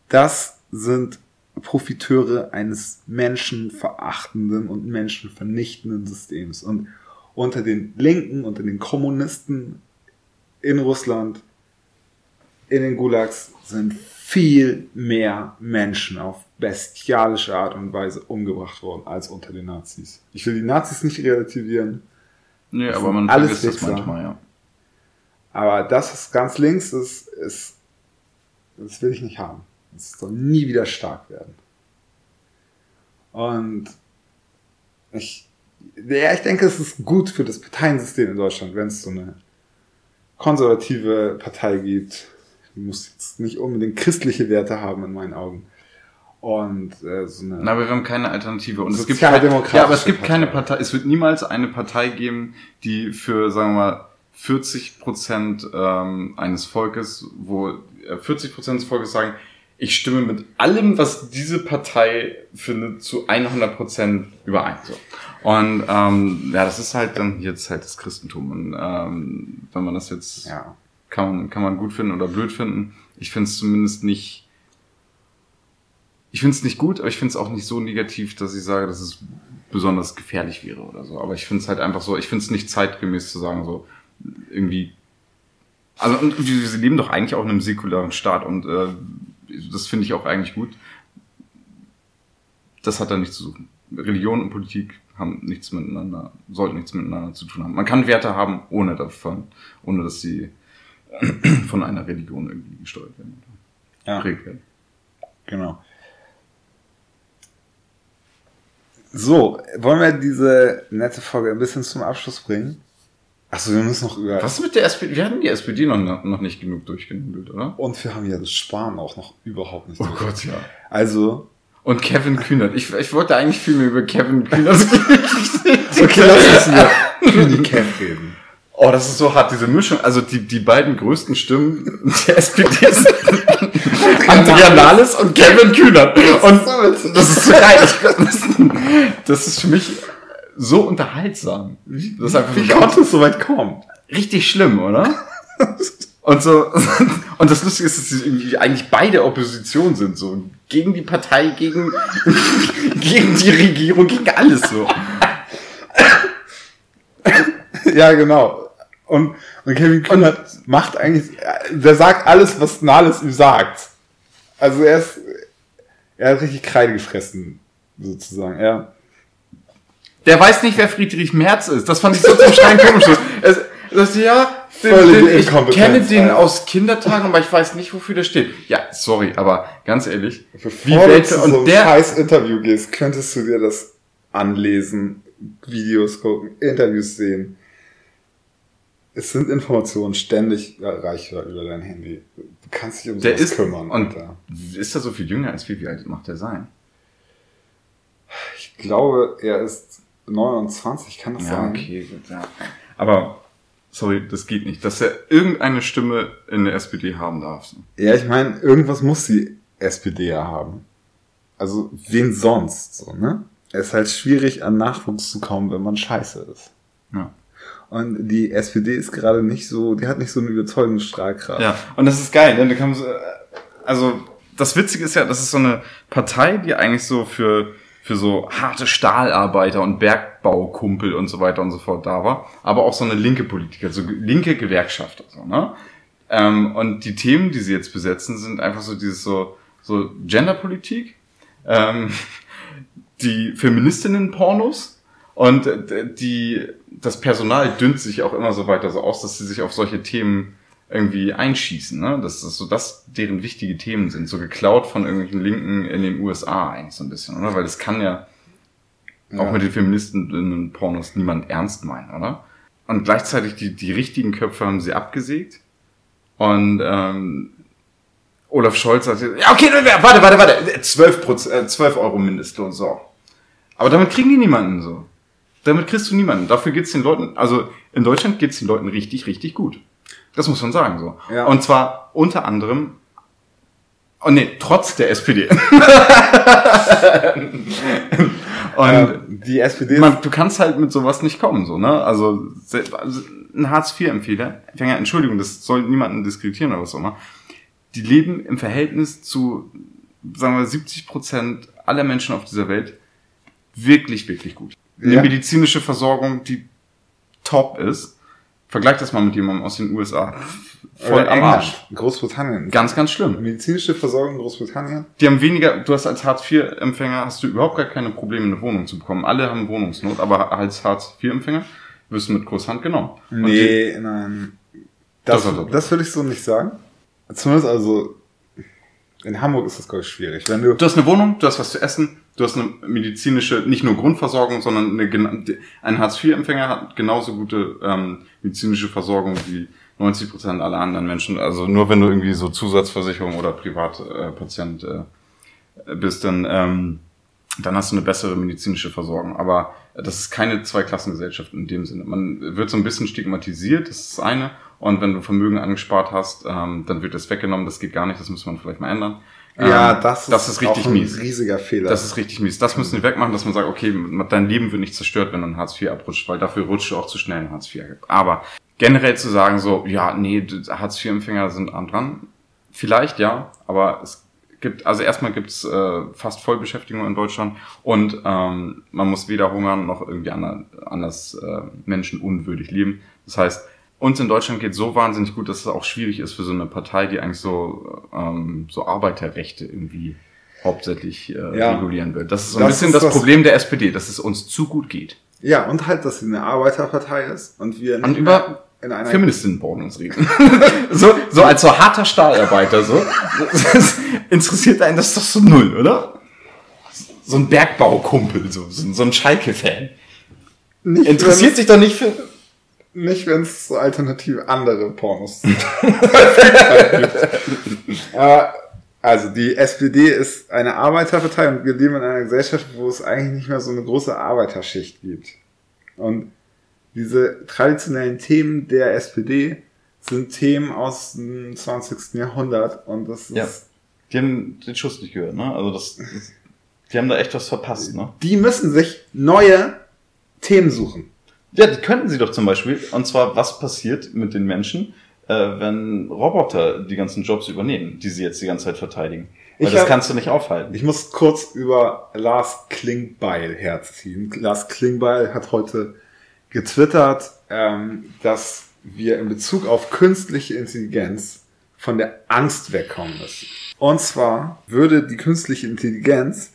S3: das sind Profiteure eines menschenverachtenden und menschenvernichtenden Systems. Und unter den Linken, unter den Kommunisten in Russland, in den Gulags sind viel mehr Menschen auf bestialische Art und Weise umgebracht worden als unter den Nazis. Ich will die Nazis nicht relativieren,
S4: Nee,
S3: Das
S4: aber man
S3: alles
S4: vergisst das manchmal, ja.
S3: aber das, was ganz links ist, ist, das will ich nicht haben. Es soll nie wieder stark werden. Und ich, ja, ich denke, es ist gut für das Parteiensystem in Deutschland, wenn es so eine konservative Partei gibt. Die muss jetzt nicht unbedingt christliche Werte haben in meinen Augen. Und äh, so eine.
S4: Na, aber wir haben keine Alternative. Und es gibt kein,
S3: Sozialdemokratische
S4: ja, aber es gibt keine
S3: Partei.
S4: Partei. Es wird niemals eine Partei geben, die für, sagen wir mal, 40 Prozent ähm, eines Volkes, wo äh, 40 Prozent des Volkes sagen, ich stimme mit allem, was diese Partei findet, zu 100 Prozent überein. So. Und ähm, ja, das ist halt dann jetzt halt das Christentum. Und ähm, wenn man das jetzt
S3: ja.
S4: kann man, kann man gut finden oder blöd finden. Ich finde es zumindest nicht. Ich finde es nicht gut, aber ich finde es auch nicht so negativ, dass ich sage, dass es besonders gefährlich wäre oder so. Aber ich finde es halt einfach so, ich finde es nicht zeitgemäß zu sagen, so irgendwie. Also und wir, wir leben doch eigentlich auch in einem säkularen Staat und äh, das finde ich auch eigentlich gut. Das hat da nichts zu suchen. Religion und Politik haben nichts miteinander, sollten nichts miteinander zu tun haben. Man kann Werte haben, ohne davon, ohne dass sie [clears throat] von einer Religion irgendwie gesteuert werden oder
S3: ja.
S4: geprägt werden.
S3: Genau. So, wollen wir diese nette Folge ein bisschen zum Abschluss bringen? Achso, wir müssen noch über.
S4: Was mit der SPD? Wir hatten die SPD noch, noch nicht genug durchgenudelt, oder?
S3: Und wir haben ja das Sparen auch noch überhaupt nicht. durch.
S4: Gott, ja.
S3: Also,
S4: Und Kevin Kühnert. Ich, ich wollte eigentlich viel mehr über Kevin Kühnert [laughs]
S3: okay, lass uns über die Kev reden.
S4: Oh, das ist so hart, diese Mischung. Also die, die beiden größten Stimmen der SPD sind [laughs] Andrea Nahles und Kevin Kühnert. Und das ist so geil. Das ist für mich so unterhaltsam. Das einfach
S3: Wie
S4: so
S3: konnte es so weit kommen?
S4: richtig schlimm, oder? [laughs] Und so, [laughs] und das Lustige ist, dass sie irgendwie eigentlich beide Opposition sind, so. Gegen die Partei, gegen, [laughs] gegen die Regierung, gegen alles so.
S3: Ja, genau. Und, und Kevin Kühnert macht eigentlich, der sagt alles, was Nahles ihm sagt. Also er ist, er hat richtig Kreide gefressen, sozusagen. Er,
S4: Der weiß nicht, wer Friedrich Merz ist. Das fand ich so zum Stein komisch. [laughs] Es, das, ja,
S3: Völlige
S4: den, ich
S3: Inkompetenz,
S4: kenne den
S3: Alter.
S4: aus Kindertagen, aber ich weiß nicht, wofür der steht. Ja, sorry, aber ganz ehrlich,
S3: Bevor
S4: wie
S3: du
S4: Welt
S3: zu so
S4: und
S3: einem
S4: der
S3: scheiß Interview gehst, könntest du dir das anlesen, Videos gucken, Interviews sehen. Es sind Informationen ständig erreichbar über dein Handy. Du kannst dich um
S4: der ist
S3: kümmern.
S4: und
S3: Alter.
S4: ist er so viel jünger als wie wie alt macht er sein?
S3: Ich glaube, er ist 29, kann das
S4: Ja,
S3: sein?
S4: okay, gut, ja. Aber sorry, das geht nicht, dass er irgendeine Stimme in der SPD haben darf.
S3: Ja, ich meine, irgendwas muss die SPD ja haben. Also, wen sonst, so, ne? Es ist halt schwierig, an Nachwuchs zu kommen, wenn man scheiße ist.
S4: Ja.
S3: Und die SPD ist gerade nicht so, die hat nicht so eine überzeugende Strahlkraft.
S4: Ja, und das ist geil, denn da kann man so, äh, also das Witzige ist ja, das ist so eine Partei, die eigentlich so für für so harte Stahlarbeiter und Bergbaukumpel und so weiter und so fort da war, aber auch so eine linke Politiker, so linke Gewerkschafter, so, ne? Ähm, und die Themen, die sie jetzt besetzen, sind einfach so dieses so, so Genderpolitik, ähm, [laughs] die Feministinnen-Pornos und äh, die, das Personal dünnt sich auch immer so weiter so aus, dass sie sich auf solche Themen irgendwie einschießen, ne? Das ist so, dass deren wichtige Themen sind, so geklaut von irgendwelchen Linken in den USA eigentlich so ein bisschen, oder? Weil das kann ja, auch
S3: Ja.
S4: mit den Feministinnen-Pornos niemand ernst meinen, oder? Und gleichzeitig die, die richtigen Köpfe haben sie abgesägt. Und ähm, Olaf Scholz hat gesagt, ja, okay, warte, warte, warte, 12, Proz- äh, 12 Euro Mindestlohn, so. Aber damit kriegen die niemanden so. Damit kriegst du niemanden. Dafür geht's den Leuten, also in Deutschland geht's den Leuten richtig, richtig gut. Das muss man sagen so.
S3: Ja.
S4: Und zwar unter anderem, oh nee, trotz der SPD. [laughs] Und
S3: Ähm, die SPD ist
S4: man, du kannst halt mit sowas nicht kommen, so, ne? Also, also ein Hartz-IV-Empfänger, Empfänger, Entschuldigung, das soll niemanden diskreditieren oder was auch immer, die leben im Verhältnis zu, sagen wir, 70 Prozent aller Menschen auf dieser Welt wirklich, wirklich gut. Eine
S3: Ja.
S4: medizinische Versorgung, die top ist. Vergleich das mal mit jemandem aus den USA. Voll
S3: oder
S4: am
S3: England,
S4: Arsch.
S3: Großbritannien.
S4: Ganz, ganz schlimm.
S3: Medizinische Versorgung in Großbritannien.
S4: Die haben weniger, du hast als Hartz-IV-Empfänger, hast du überhaupt gar keine Probleme, eine Wohnung zu bekommen. Alle haben Wohnungsnot, aber als Hartz-IV-Empfänger wirst du mit Kusshand genommen. Und die-
S3: Nee, nein. Das,
S4: doch, doch.
S3: das würde ich so nicht sagen. Zumindest also, in Hamburg ist das, glaube ich, schwierig. Wenn du,
S4: Du hast eine Wohnung, du hast was zu essen, du hast eine medizinische, nicht nur Grundversorgung, sondern eine, ein Hartz-IV-Empfänger hat genauso gute ähm, medizinische Versorgung wie 90 Prozent aller anderen Menschen. Also nur wenn du irgendwie so Zusatzversicherung oder Privatpatient äh, bist, dann, ähm, dann hast du eine bessere medizinische Versorgung. Aber das ist keine Zweiklassengesellschaft in dem Sinne. Man wird so ein bisschen stigmatisiert, das ist das eine. Und wenn du Vermögen angespart hast, ähm, dann wird das weggenommen. Das geht gar nicht, das muss man vielleicht mal ändern.
S3: Ja,
S4: Ähm,
S3: das ist,
S4: das ist richtig
S3: auch ein
S4: mies.
S3: riesiger Fehler.
S4: Das ist richtig mies. Das müssen wir wegmachen, dass man sagt, okay, dein Leben wird nicht zerstört, wenn du in Hartz IV abrutscht, weil dafür rutscht du auch zu schnell in Hartz IV. Aber generell zu sagen so, ja, nee, Hartz IV-Empfänger sind arm dran, vielleicht ja, aber es gibt, also erstmal gibt's äh, fast Vollbeschäftigung in Deutschland und ähm, man muss weder hungern noch irgendwie ander, anders äh, menschenunwürdig leben. Das heißt, uns in Deutschland geht so wahnsinnig gut, dass es auch schwierig ist für so eine Partei, die eigentlich so, ähm, so Arbeiterrechte irgendwie hauptsächlich äh,
S3: Ja.
S4: regulieren will. Das ist so ein
S3: Das
S4: bisschen das
S3: das-
S4: Problem der SPD, dass es uns zu gut geht.
S3: ja, und halt, dass sie eine Arbeiterpartei ist und wir
S4: Und
S3: nicht
S4: über
S3: mehr in einer
S4: Feministinnenbordnung reden. [laughs] so, so als so harter Stahlarbeiter, so. [laughs] Interessiert einen das doch so null, oder? So ein Bergbaukumpel, so, so ein Schalke-Fan. Interessiert sich doch nicht für.
S3: Nicht, wenn es so alternative andere Pornos [laughs] gibt. äh, [laughs] also die SPD ist eine Arbeiterpartei und wir leben in einer Gesellschaft, wo es eigentlich nicht mehr so eine große Arbeiterschicht gibt. Und diese traditionellen Themen der SPD sind Themen aus dem 20. Jahrhundert und das ist,
S4: Ja. Die haben den Schuss nicht gehört, ne? Also das, das die haben da echt was verpasst, ne?
S3: die müssen sich neue Themen suchen.
S4: Ja, die könnten sie doch zum Beispiel. Und zwar, was passiert mit den Menschen, äh, wenn Roboter die ganzen Jobs übernehmen, die sie jetzt die ganze Zeit verteidigen? Weil
S3: Ich
S4: das
S3: hab-
S4: kannst du nicht aufhalten.
S3: Ich muss kurz über Lars Klingbeil herziehen. Lars Klingbeil hat heute getwittert, ähm, dass wir in Bezug auf künstliche Intelligenz von der Angst wegkommen müssen. Und zwar würde die künstliche Intelligenz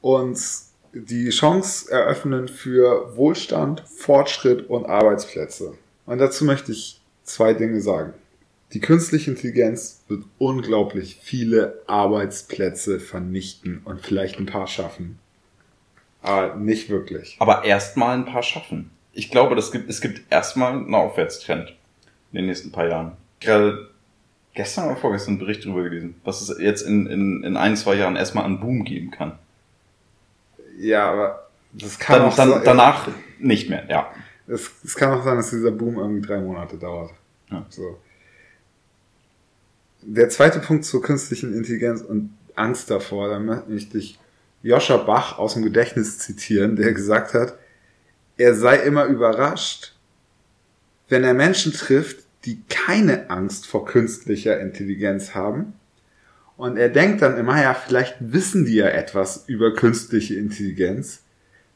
S3: uns die Chance eröffnen für Wohlstand, Fortschritt und Arbeitsplätze. Und dazu möchte ich zwei Dinge sagen. Die künstliche Intelligenz wird unglaublich viele Arbeitsplätze vernichten und vielleicht ein paar schaffen. Aber nicht wirklich.
S4: Aber erstmal ein paar schaffen. Ich glaube, das gibt, es gibt erstmal einen Aufwärtstrend in den nächsten paar Jahren. Gerade gestern oder vorgestern einen Bericht darüber gelesen, was es jetzt in, in, in ein, zwei Jahren erstmal einen Boom geben kann.
S3: Ja, aber das kann
S4: Dann,
S3: auch
S4: dann,
S3: sein-
S4: danach nicht mehr, ja.
S3: Es, es kann auch sein, dass dieser Boom irgendwie drei Monate dauert.
S4: Ja.
S3: So. Der zweite Punkt zur künstlichen Intelligenz und Angst davor, da möchte ich Joscha Bach aus dem Gedächtnis zitieren, der gesagt hat, er sei immer überrascht, wenn er Menschen trifft, die keine Angst vor künstlicher Intelligenz haben. Und er denkt dann immer, ja, vielleicht wissen die ja etwas über künstliche Intelligenz,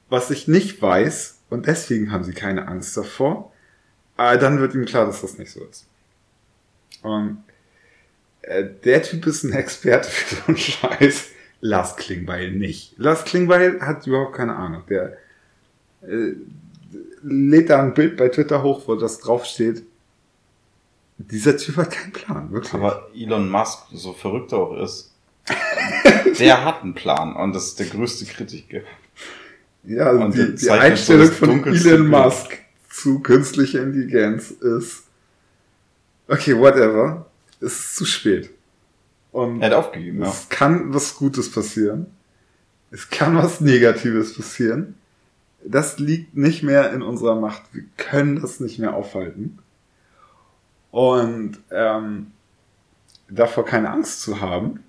S3: was ich nicht weiß, und deswegen haben sie keine Angst davor. Aber dann wird ihm klar, dass das nicht so ist. Und äh, der Typ ist ein Experte für so einen Scheiß. Lars Klingbeil nicht. Lars Klingbeil hat überhaupt keine Ahnung. Der äh, lädt da ein Bild bei Twitter hoch, wo das draufsteht. Dieser Typ hat keinen Plan, wirklich.
S4: Aber Elon Musk, so verrückt er auch ist, [laughs] der hat einen Plan und das ist der größte Kritiker.
S3: Ja, also
S4: Und
S3: die, die Einstellung
S4: so
S3: von Elon
S4: Bild.
S3: Musk zu künstlicher Intelligenz ist, okay, whatever, es ist zu spät. Und
S4: Er hat aufgegeben, ja.
S3: es kann was Gutes passieren. Es kann was Negatives passieren. Das liegt nicht mehr in unserer Macht. Wir können das nicht mehr aufhalten. Und ähm, davor keine Angst zu haben.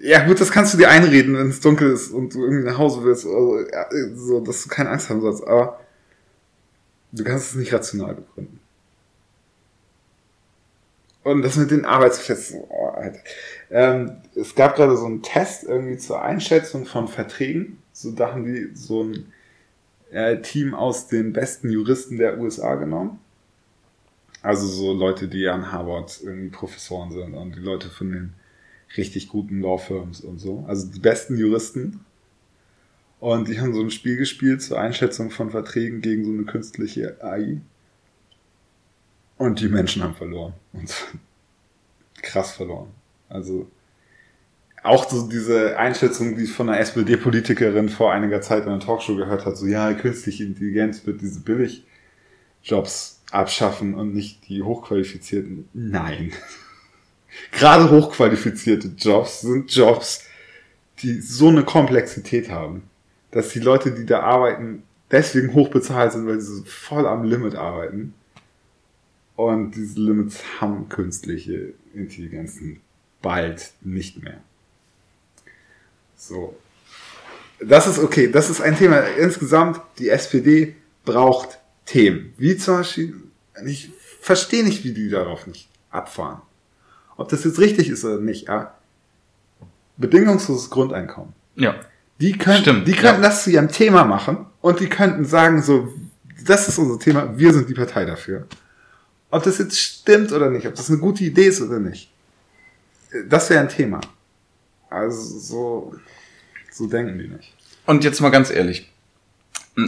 S3: Ja gut, das kannst du dir einreden, wenn es dunkel ist und du irgendwie nach Hause willst, also, ja, so, dass du keine Angst haben sollst. Aber du kannst es nicht rational begründen. Und das mit den Arbeitsplätzen, oh, Alter. Ähm, es gab gerade so einen Test irgendwie zur Einschätzung von Verträgen. So haben die so ein äh, Team aus den besten Juristen der USA genommen. Also so Leute, die an Harvard irgendwie Professoren sind und die Leute von den richtig guten Law Firms und so. Also die besten Juristen. Und die haben so ein Spiel gespielt zur Einschätzung von Verträgen gegen so eine künstliche AI. Und die Menschen haben verloren. Und [laughs] krass verloren. Also auch so diese Einschätzung, die ich von einer SPD-Politikerin vor einiger Zeit in einer Talkshow gehört hat, so ja, künstliche Intelligenz wird diese Billigjobs abschaffen und nicht die hochqualifizierten. Nein. [laughs] Gerade hochqualifizierte Jobs sind Jobs, die so eine Komplexität haben, dass die Leute, die da arbeiten, deswegen hoch bezahlt sind, weil sie so voll am Limit arbeiten. Und diese Limits haben künstliche Intelligenzen bald nicht mehr. So. Das ist okay. Das ist ein Thema. Insgesamt, die SPD braucht Themen. Wie zum Beispiel, ich verstehe nicht, wie die darauf nicht abfahren. Ob das jetzt richtig ist oder nicht, ja. Bedingungsloses Grundeinkommen.
S4: Ja.
S3: Die könnten,
S4: Stimmt,
S3: die könnten
S4: ja.
S3: das zu ihrem Thema machen und die könnten sagen so, das ist unser Thema, wir sind die Partei dafür. Ob das jetzt stimmt oder nicht, ob das eine gute Idee ist oder nicht, das wäre ein Thema. Also so, so denken die nicht.
S4: Und jetzt mal ganz ehrlich.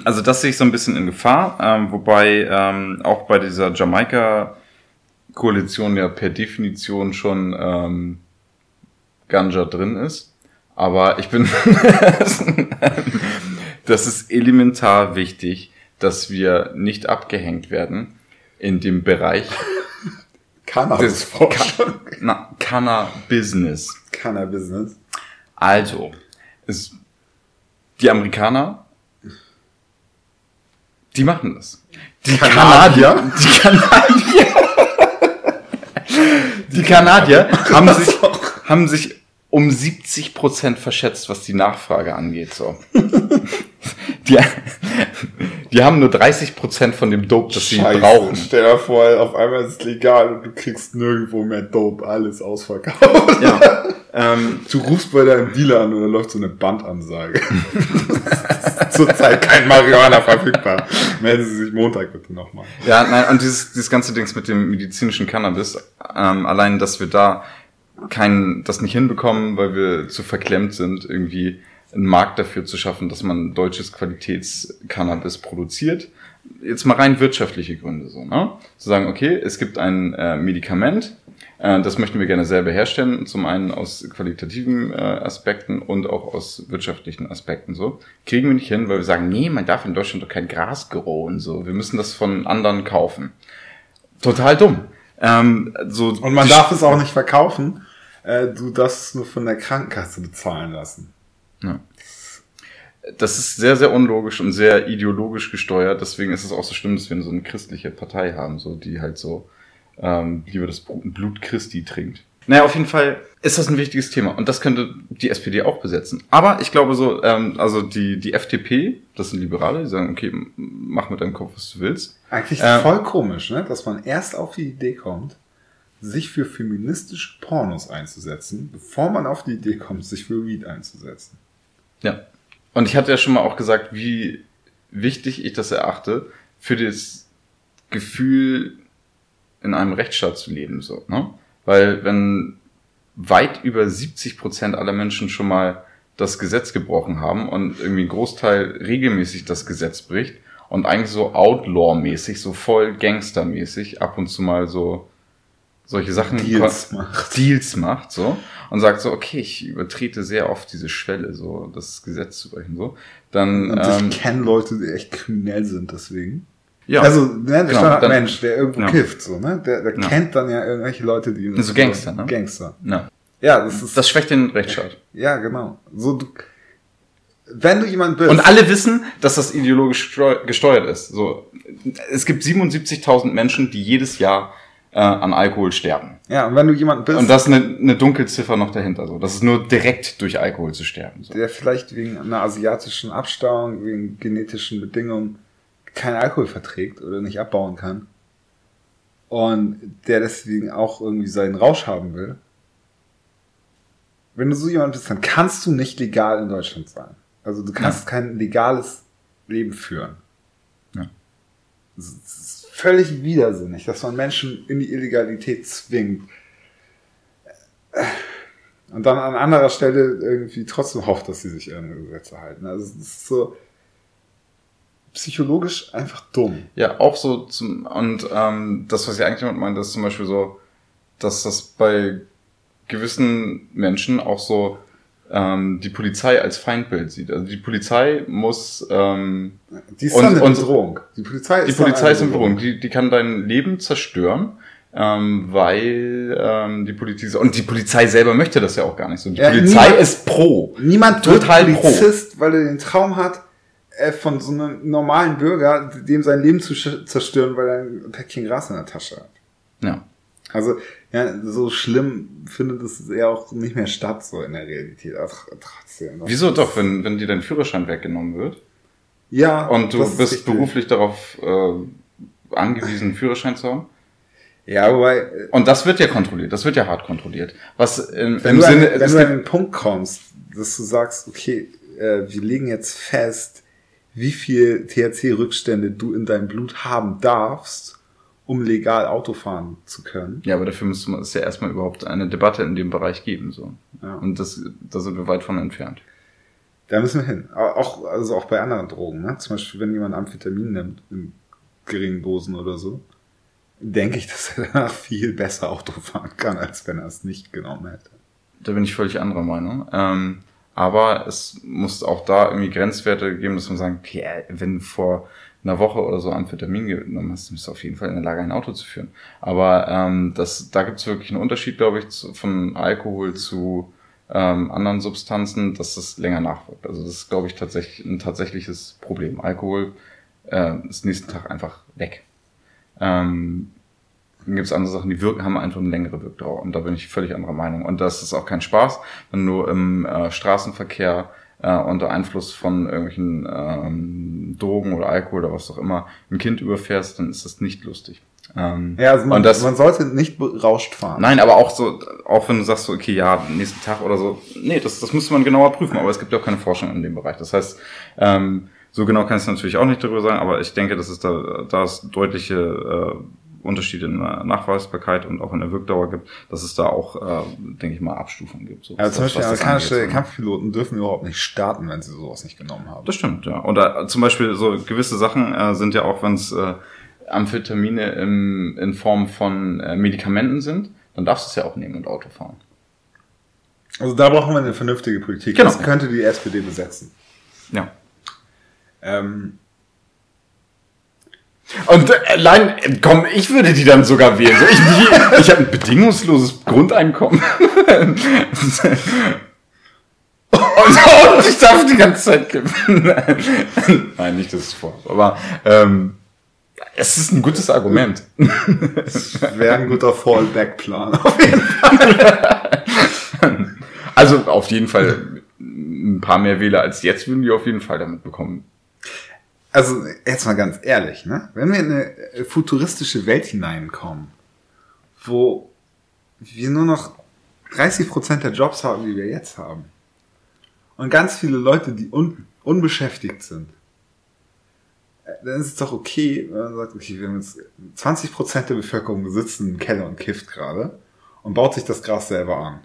S4: Also das sehe ich so ein bisschen in Gefahr, ähm, wobei ähm, auch bei dieser Jamaika-Koalition ja per Definition schon ähm, Ganja drin ist. Aber ich bin, [laughs] das ist elementar wichtig, dass wir nicht abgehängt werden in dem Bereich [laughs] des Ka na, Cannabis.
S3: Cannabis.
S4: Also, es, die Amerikaner, die machen das. Die
S3: Kanadier?
S4: Die Kanadier. Die Kanadier haben sich, haben sich um 70 Prozent verschätzt, was die Nachfrage angeht, so. Die, die haben nur 30 Prozent von dem Dope, das sie
S3: Scheiße,
S4: brauchen.
S3: Stell dir vor, auf einmal ist es legal und du kriegst nirgendwo mehr Dope, alles ausverkauft.
S4: Ja. Ähm,
S3: Du rufst bei deinem Dealer an und da läuft so eine Bandansage. [laughs] Zurzeit kein Marihuana verfügbar. Melden Sie sich Montag bitte nochmal.
S4: Ja, nein, und dieses, dieses ganze Dings mit dem medizinischen Cannabis, ähm, allein, dass wir da kein, das nicht hinbekommen, weil wir zu verklemmt sind, irgendwie einen Markt dafür zu schaffen, dass man deutsches Qualitätscannabis produziert. jetzt mal rein wirtschaftliche Gründe so, ne? Zu sagen, okay, es gibt ein äh, Medikament, äh, das möchten wir gerne selber herstellen, zum einen aus qualitativen äh, Aspekten und auch aus wirtschaftlichen Aspekten so. Kriegen wir nicht hin, weil wir sagen, nee, man darf in Deutschland doch kein Gras und so. Wir müssen das von anderen kaufen. Total dumm. Ähm, so
S3: und man darf es auch nicht verkaufen. Äh, du darfst es nur von der Krankenkasse bezahlen lassen.
S4: Ja. Das ist sehr, sehr unlogisch und sehr ideologisch gesteuert. Deswegen ist es auch so schlimm, dass wir so eine christliche Partei haben, so die halt so ähm, lieber das Blut Christi trinkt. Naja, auf jeden Fall ist das ein wichtiges Thema und das könnte die SPD auch besetzen. Aber ich glaube so, ähm, also die, die FDP, das sind Liberale, die sagen, okay, mach mit deinem Kopf, was du willst.
S3: Eigentlich ähm, voll komisch, ne? dass man erst auf die Idee kommt, sich für feministische Pornos einzusetzen, bevor man auf die Idee kommt, sich für Weed einzusetzen.
S4: Ja. Und ich hatte ja schon mal auch gesagt, wie wichtig ich das erachte, für das Gefühl, in einem Rechtsstaat zu leben, so, ne? Weil wenn weit über 70 Prozent aller Menschen schon mal das Gesetz gebrochen haben und irgendwie ein Großteil regelmäßig das Gesetz bricht und eigentlich so Outlaw-mäßig, so voll Gangster-mäßig ab und zu mal so solche Sachen
S3: Deals macht.
S4: Deals macht, so und sagt so, okay, ich übertrete sehr oft diese Schwelle, so das Gesetz zu brechen, so. Dann
S3: und ähm, ich kenne Leute, die echt kriminell sind, deswegen. Ja. Also, ne, der genau, Standardmensch, der irgendwo ja. kifft, so, ne? Der, der ja. kennt dann ja irgendwelche Leute, die.
S4: So Gangster,
S3: ne? Gangster.
S4: Ja. Ja, das ist. Das schwächt den Rechtsstaat.
S3: Ja, genau. So, du, wenn du jemand bist.
S4: Und alle wissen, dass das ideologisch gesteuert ist. So, es gibt 77.000 Menschen, die jedes Jahr äh, an Alkohol sterben.
S3: Ja, und wenn du jemand bist.
S4: Und das ist eine, eine Dunkelziffer noch dahinter. So, das ist nur direkt durch Alkohol zu sterben. So.
S3: Der vielleicht wegen einer asiatischen Abstammung, wegen genetischen Bedingungen keinen Alkohol verträgt oder nicht abbauen kann und der deswegen auch irgendwie seinen Rausch haben will, wenn du so jemand bist, dann kannst du nicht legal in Deutschland sein. Also du kannst ja. kein legales Leben führen. Ja. Das ist völlig widersinnig, dass man Menschen in die Illegalität zwingt. Und dann an anderer Stelle irgendwie trotzdem hofft, dass sie sich ihre Gesetze halten. Also es ist so, psychologisch einfach dumm.
S4: Ja, auch so zum, und ähm, das, was ich eigentlich damit meine, ist zum Beispiel so, dass das bei gewissen Menschen auch so ähm, die Polizei als Feindbild sieht. Also die Polizei muss ähm,
S3: die ist und, eine Bedrohung.
S4: Die Polizei ist, die Polizei ist eine Bedrohung. Die, die kann dein Leben zerstören. Ähm, weil ähm, die Polizei und die Polizei selber möchte das ja auch gar nicht so. Die ja, Polizei niemand, ist pro.
S3: Niemand total Polizist, pro. weil er den Traum hat, äh, von so einem normalen Bürger, dem sein Leben zu zerstören, weil er ein Päckchen Gras in der Tasche hat.
S4: Ja.
S3: Also, ja, so schlimm findet es ja auch nicht mehr statt, so in der Realität. Ach,
S4: trotzdem. Wieso doch, wenn, wenn dir dein Führerschein weggenommen wird?
S3: Ja.
S4: Und du bist richtig. beruflich darauf äh, angewiesen, einen [laughs] Führerschein zu haben?
S3: Ja, wobei. Äh,
S4: Und das wird ja kontrolliert, das wird ja hart kontrolliert. Was im,
S3: wenn im du Sinne. An, wenn du an den Punkt kommst, dass du sagst, okay, äh, wir legen jetzt fest, wie viel THC-Rückstände du in deinem Blut haben darfst, um legal Auto fahren zu können.
S4: Ja, aber dafür müsste man es ja erstmal überhaupt eine Debatte in dem Bereich geben, so. Ja. Und das, da sind wir weit von entfernt.
S3: Da müssen wir hin. Auch, also auch bei anderen Drogen, ne? Zum Beispiel, wenn jemand Amphetamin nimmt, in geringen Dosen oder so, denke ich, [laughs] dass er danach viel besser Auto fahren kann, als wenn er es nicht genommen hätte.
S4: Da bin ich völlig anderer Meinung. Ähm, aber es muss auch da irgendwie Grenzwerte geben, dass man sagt, okay, wenn vor einer Woche oder so Amphetamin genommen hast, bist du auf jeden Fall in der Lage, ein Auto zu führen. Aber ähm, das, da gibt es wirklich einen Unterschied, glaube ich, zu, von Alkohol zu ähm, anderen Substanzen, dass das länger nachwirkt. Also das ist, glaube ich, tatsächlich ein tatsächliches Problem. Alkohol äh, ist nächsten Tag einfach weg. Ähm, dann gibt es andere Sachen, die wirken, haben einfach eine längere Wirkdauer. Und da bin ich völlig anderer Meinung. Und das ist auch kein Spaß, wenn du im äh, Straßenverkehr äh, unter Einfluss von irgendwelchen ähm, Drogen oder Alkohol oder was auch immer ein Kind überfährst, dann ist das nicht lustig.
S3: Ähm, ja, also man, das, man sollte nicht berauscht fahren.
S4: Nein, aber auch so, auch wenn du sagst so, okay, ja, nächsten Tag oder so, nee, das, das müsste man genauer prüfen, aber es gibt ja auch keine Forschung in dem Bereich. Das heißt, ähm, so genau kann ich es natürlich auch nicht darüber sagen, aber ich denke, dass es da, da es deutliche äh, Unterschiede in der Nachweisbarkeit und auch in der Wirkdauer gibt, dass es da auch, äh, denke ich mal, Abstufungen gibt. So,
S3: Also zum Beispiel amerikanische
S4: so.
S3: Kampfpiloten dürfen überhaupt nicht starten, wenn sie sowas nicht genommen haben.
S4: Das stimmt, ja. Oder zum Beispiel so gewisse Sachen äh, sind ja auch, wenn es äh, Amphetamine im, in Form von äh, Medikamenten sind, dann darfst du es ja auch nehmen und Auto fahren.
S3: Also da brauchen wir eine vernünftige Politik.
S4: Genau.
S3: Das könnte die SPD besetzen.
S4: Ja.
S3: Ähm,
S4: Und äh, allein, komm, ich würde die dann sogar wählen. Ich ich habe ein bedingungsloses Grundeinkommen. [laughs] und, und ich darf die ganze Zeit kiffen. [laughs] Nein, nicht, dass es vor. Aber ähm, es ist ein gutes Argument.
S3: Wäre ein guter Fallback-Plan.
S4: Also auf jeden Fall ein paar mehr Wähler als jetzt würden die auf jeden Fall damit bekommen.
S3: Also jetzt mal ganz ehrlich, ne? wenn wir in eine äh, futuristische Welt hineinkommen, wo wir nur noch 30% der Jobs haben, die wir jetzt haben, und ganz viele Leute, die un unbeschäftigt sind, äh, dann ist es doch okay, wenn man sagt, okay, wir haben jetzt 20% der Bevölkerung sitzen im Keller und kifft gerade und baut sich das Gras selber an.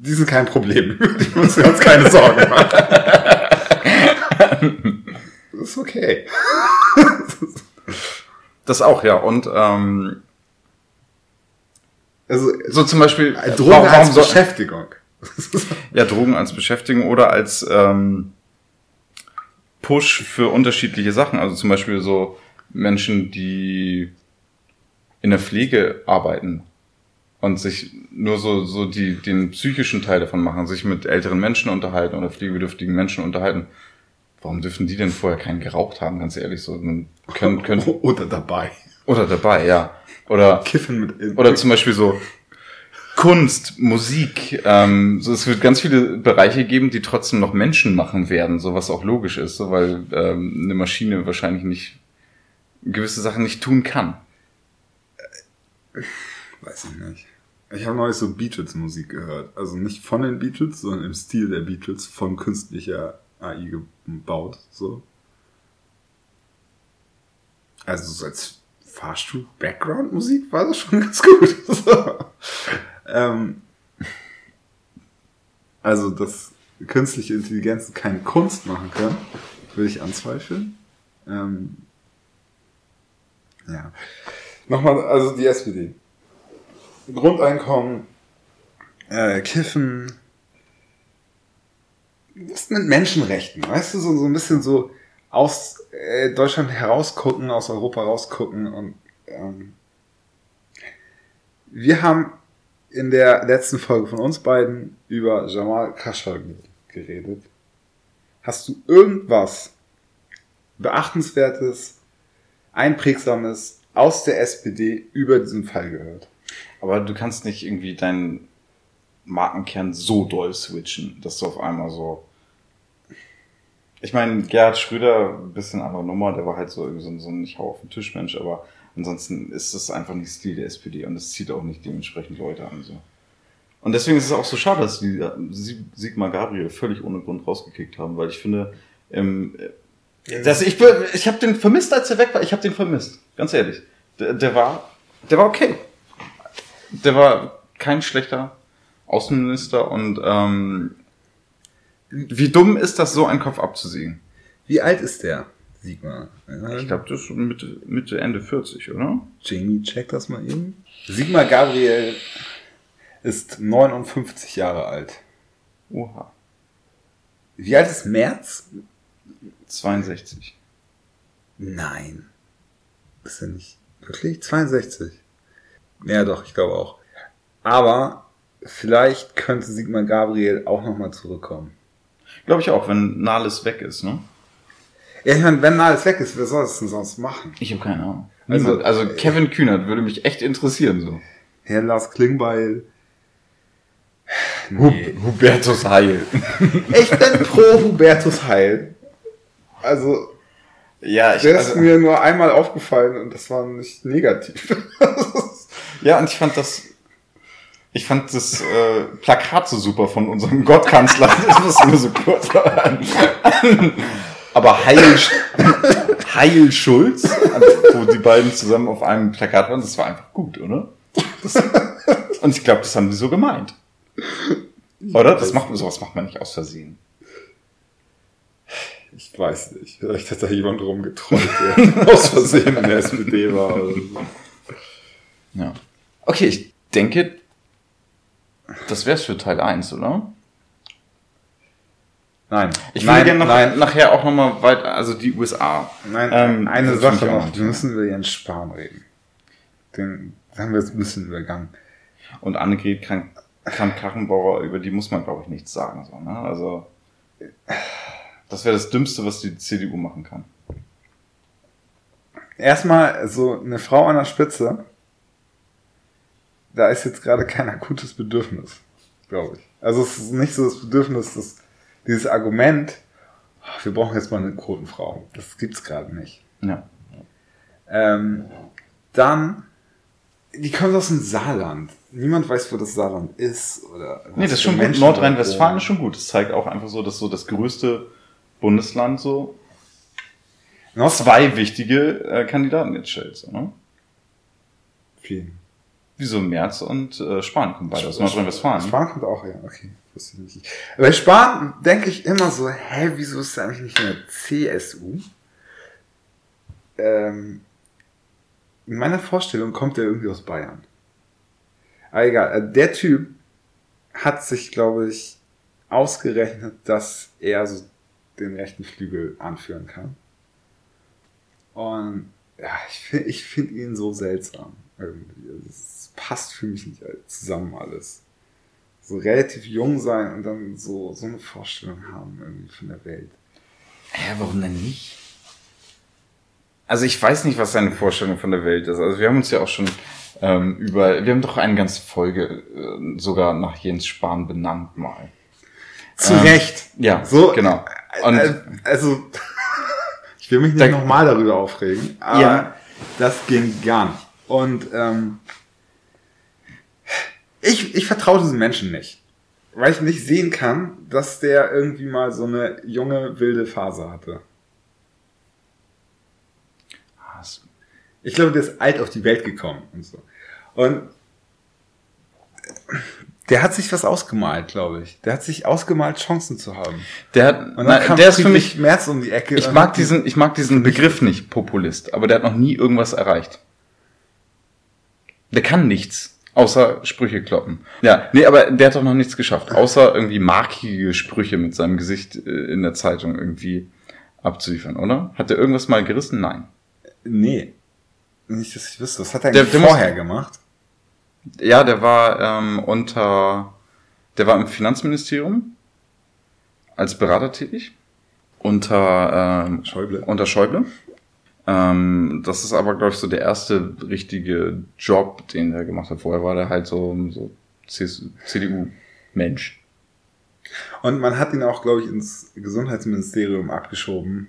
S3: Die sind kein Problem. [laughs] Die müssen wir uns keine Sorgen machen. [laughs] Das ist okay. [laughs]
S4: Das auch, ja. Und ähm,
S3: Also,
S4: so zum Beispiel
S3: Drogen
S4: warum-
S3: als
S4: warum soll-
S3: Beschäftigung. [laughs]
S4: Ja, Drogen als Beschäftigung oder als ähm, Push für unterschiedliche Sachen. Also zum Beispiel so Menschen, die in der Pflege arbeiten und sich nur so, so die, den psychischen Teil davon machen, sich mit älteren Menschen unterhalten oder pflegebedürftigen Menschen unterhalten. Warum dürfen die denn vorher keinen geraucht haben, ganz ehrlich? So, können, [laughs] können,
S3: Oder dabei.
S4: oder dabei, ja. Oder [laughs]
S3: Kiffen mit.
S4: oder zum Beispiel so Kunst, Musik. Ähm, so, es wird ganz viele Bereiche geben, die trotzdem noch Menschen machen werden, so was auch logisch ist, so, weil ähm, eine Maschine wahrscheinlich nicht gewisse Sachen nicht tun kann.
S3: Weiß ich nicht. Ich habe neulich so Beatles-Musik gehört. Also nicht von den Beatles, sondern im Stil der Beatles von künstlicher AI gebaut. So. Also so als Fahrstuhl-Background-Musik war das schon [laughs] ganz gut. So. Ähm, also, dass künstliche Intelligenzen keine Kunst machen können, würde ich anzweifeln. Ähm, ja. Nochmal, also die SPD. Grundeinkommen, äh, Kiffen. Was mit Menschenrechten? Weißt du, so, so ein bisschen so aus äh, Deutschland herausgucken, aus Europa rausgucken und ähm, wir haben in der letzten Folge von uns beiden über Jamal Khashoggi geredet. Hast du irgendwas beachtenswertes, einprägsames aus der SPD über diesen Fall gehört?
S4: Aber du kannst nicht irgendwie deinen Markenkern so doll switchen, dass du auf einmal so. Ich meine, Gerhard Schröder, ein bisschen andere Nummer, der war halt so irgendwie so ein, so ein Ich hau auf den Tisch Mensch, aber ansonsten ist das einfach nicht Stil der SPD und es zieht auch nicht dementsprechend Leute an. So. Und deswegen ist es auch so schade, dass die äh, Sie- Sigmar Gabriel völlig ohne Grund rausgekickt haben, weil ich finde, ähm, dass ich, ich habe den vermisst, als er weg war. Ich habe den vermisst, ganz ehrlich. Der, der war, der war okay. Der war kein schlechter Außenminister und ähm, wie dumm ist das, so einen Kopf abzusägen?
S3: Wie alt ist der, Sigmar?
S4: Ich glaube, das ist schon Mitte, Mitte, Ende 40, oder?
S3: Jamie, check das mal eben. Sigmar Gabriel ist 59 Jahre alt.
S4: Oha.
S3: Wie alt ist März?
S4: 62.
S3: Nein. Ist er nicht wirklich? 62. Ja, doch, ich glaube auch. Aber vielleicht könnte Sigmar Gabriel auch nochmal zurückkommen.
S4: Glaube ich auch, wenn Nahles weg ist, ne?
S3: Ja, ich meine, wenn alles weg ist, wer soll es denn sonst machen?
S4: Ich habe keine Ahnung.
S3: Also.
S4: Also, Kevin Kühnert würde mich echt interessieren, so.
S3: Herr Lars Klingbeil.
S4: Hub, Hubertus Heil. [laughs]
S3: Ich bin pro Hubertus Heil. Also,
S4: ja, ich,
S3: der ist
S4: also,
S3: mir nur einmal aufgefallen und das war nicht negativ. [laughs]
S4: ja, und ich fand das, ich fand das äh, Plakat so super von unserem [laughs] Gottkanzler. Das muss nur so kurz. Aber Heil, Heil Schulz, also, wo die beiden zusammen auf einem Plakat waren, das war einfach gut, oder? Das, und ich glaube, das haben die so gemeint. Oder? Das macht, sowas macht man nicht aus Versehen.
S3: Ich weiß nicht. Vielleicht hat da jemand rumgetrollt, der [laughs] aus Versehen in der SPD war. Oder so.
S4: Ja. Okay, ich denke, das wär's für Teil 1, oder?
S3: Nein.
S4: Ich würde gerne noch,
S3: nein,
S4: nachher auch nochmal weiter, also die USA.
S3: nein,
S4: Ähm,
S3: eine Sache noch. Wir müssen über Jens Spahn reden. Den haben wir jetzt ein bisschen übergangen.
S4: Und Annegret Krank Kramp-Karrenbauer, über die muss man, glaube ich, nichts sagen. So, ne? Also, das wäre das Dümmste, was die CDU machen kann.
S3: Erstmal so eine Frau an der Spitze. Da ist jetzt gerade kein akutes Bedürfnis, glaube ich. Also es ist nicht so das Bedürfnis, dass dieses Argument, "Ah, wir brauchen jetzt mal eine Quotenfrau. Das gibt's gerade nicht.
S4: Ja.
S3: Ähm, dann, die kommt aus dem Saarland. Niemand weiß, wo das Saarland ist. Oder
S4: Nee, das ist schon gut. Nordrhein-Westfalen ist schon gut. Das zeigt auch einfach so, dass so das größte Bundesland so zwei wichtige äh, Kandidaten jetzt stellt. So, ne?
S3: Viel.
S4: Wieso Merz und äh, Spahn kommen beide aus Nordrhein-Westfalen.
S3: Spahn kommt auch, ja, okay. Bei Spahn denke ich immer so, hä, wieso ist er eigentlich nicht in der CSU? Ähm, in meiner Vorstellung kommt er irgendwie aus Bayern. Aber egal, äh, der Typ hat sich, glaube ich, ausgerechnet, dass er so den rechten Flügel anführen kann. Und ja, ich finde ich find ihn so seltsam irgendwie. Also, Es passt für mich nicht zusammen alles. So relativ jung sein und dann so, so eine Vorstellung haben irgendwie von der Welt.
S4: Ja, warum denn nicht? Also ich weiß nicht, was seine Vorstellung von der Welt ist. Also wir haben uns ja auch schon ähm, über, wir haben doch eine ganze Folge äh, sogar nach Jens Spahn benannt mal.
S3: Zu
S4: Ähm,
S3: Recht.
S4: Ja,
S3: So,
S4: genau. Und
S3: Äh, also, [laughs] ich will mich nicht nochmal darüber aufregen, aber
S4: Ja.
S3: das ging gar nicht. Und ähm, ich, ich vertraue diesen Menschen nicht. Weil ich nicht sehen kann, dass der irgendwie mal so eine junge, wilde Phase hatte. Ich glaube, der ist alt auf die Welt gekommen und so. Und der hat sich was ausgemalt, glaube ich. Der hat sich ausgemalt, Chancen zu haben.
S4: der hat,
S3: kam
S4: der ist für mich,
S3: Merz um die Ecke.
S4: ich mag diesen, ich mag diesen Begriff nicht, Populist, aber der hat noch nie irgendwas erreicht. Der kann nichts, außer Sprüche kloppen. Ja, nee, aber der hat doch noch nichts geschafft, außer irgendwie markige Sprüche mit seinem Gesicht äh, in der Zeitung irgendwie abzuliefern, oder? Hat der irgendwas mal gerissen? Nein.
S3: Nee. Nicht, dass ich wüsste. Das hat er
S4: Der- der muss-
S3: vorher gemacht.
S4: Ja, der war ähm, unter, der war im Finanzministerium als Berater tätig unter ähm,
S3: Schäuble.
S4: unter Schäuble. Ähm, das ist aber, glaube ich, so der erste richtige Job, den er gemacht hat. Vorher war der halt so, so CDU-Mensch.
S3: Und man hat ihn auch, glaube ich, ins Gesundheitsministerium abgeschoben,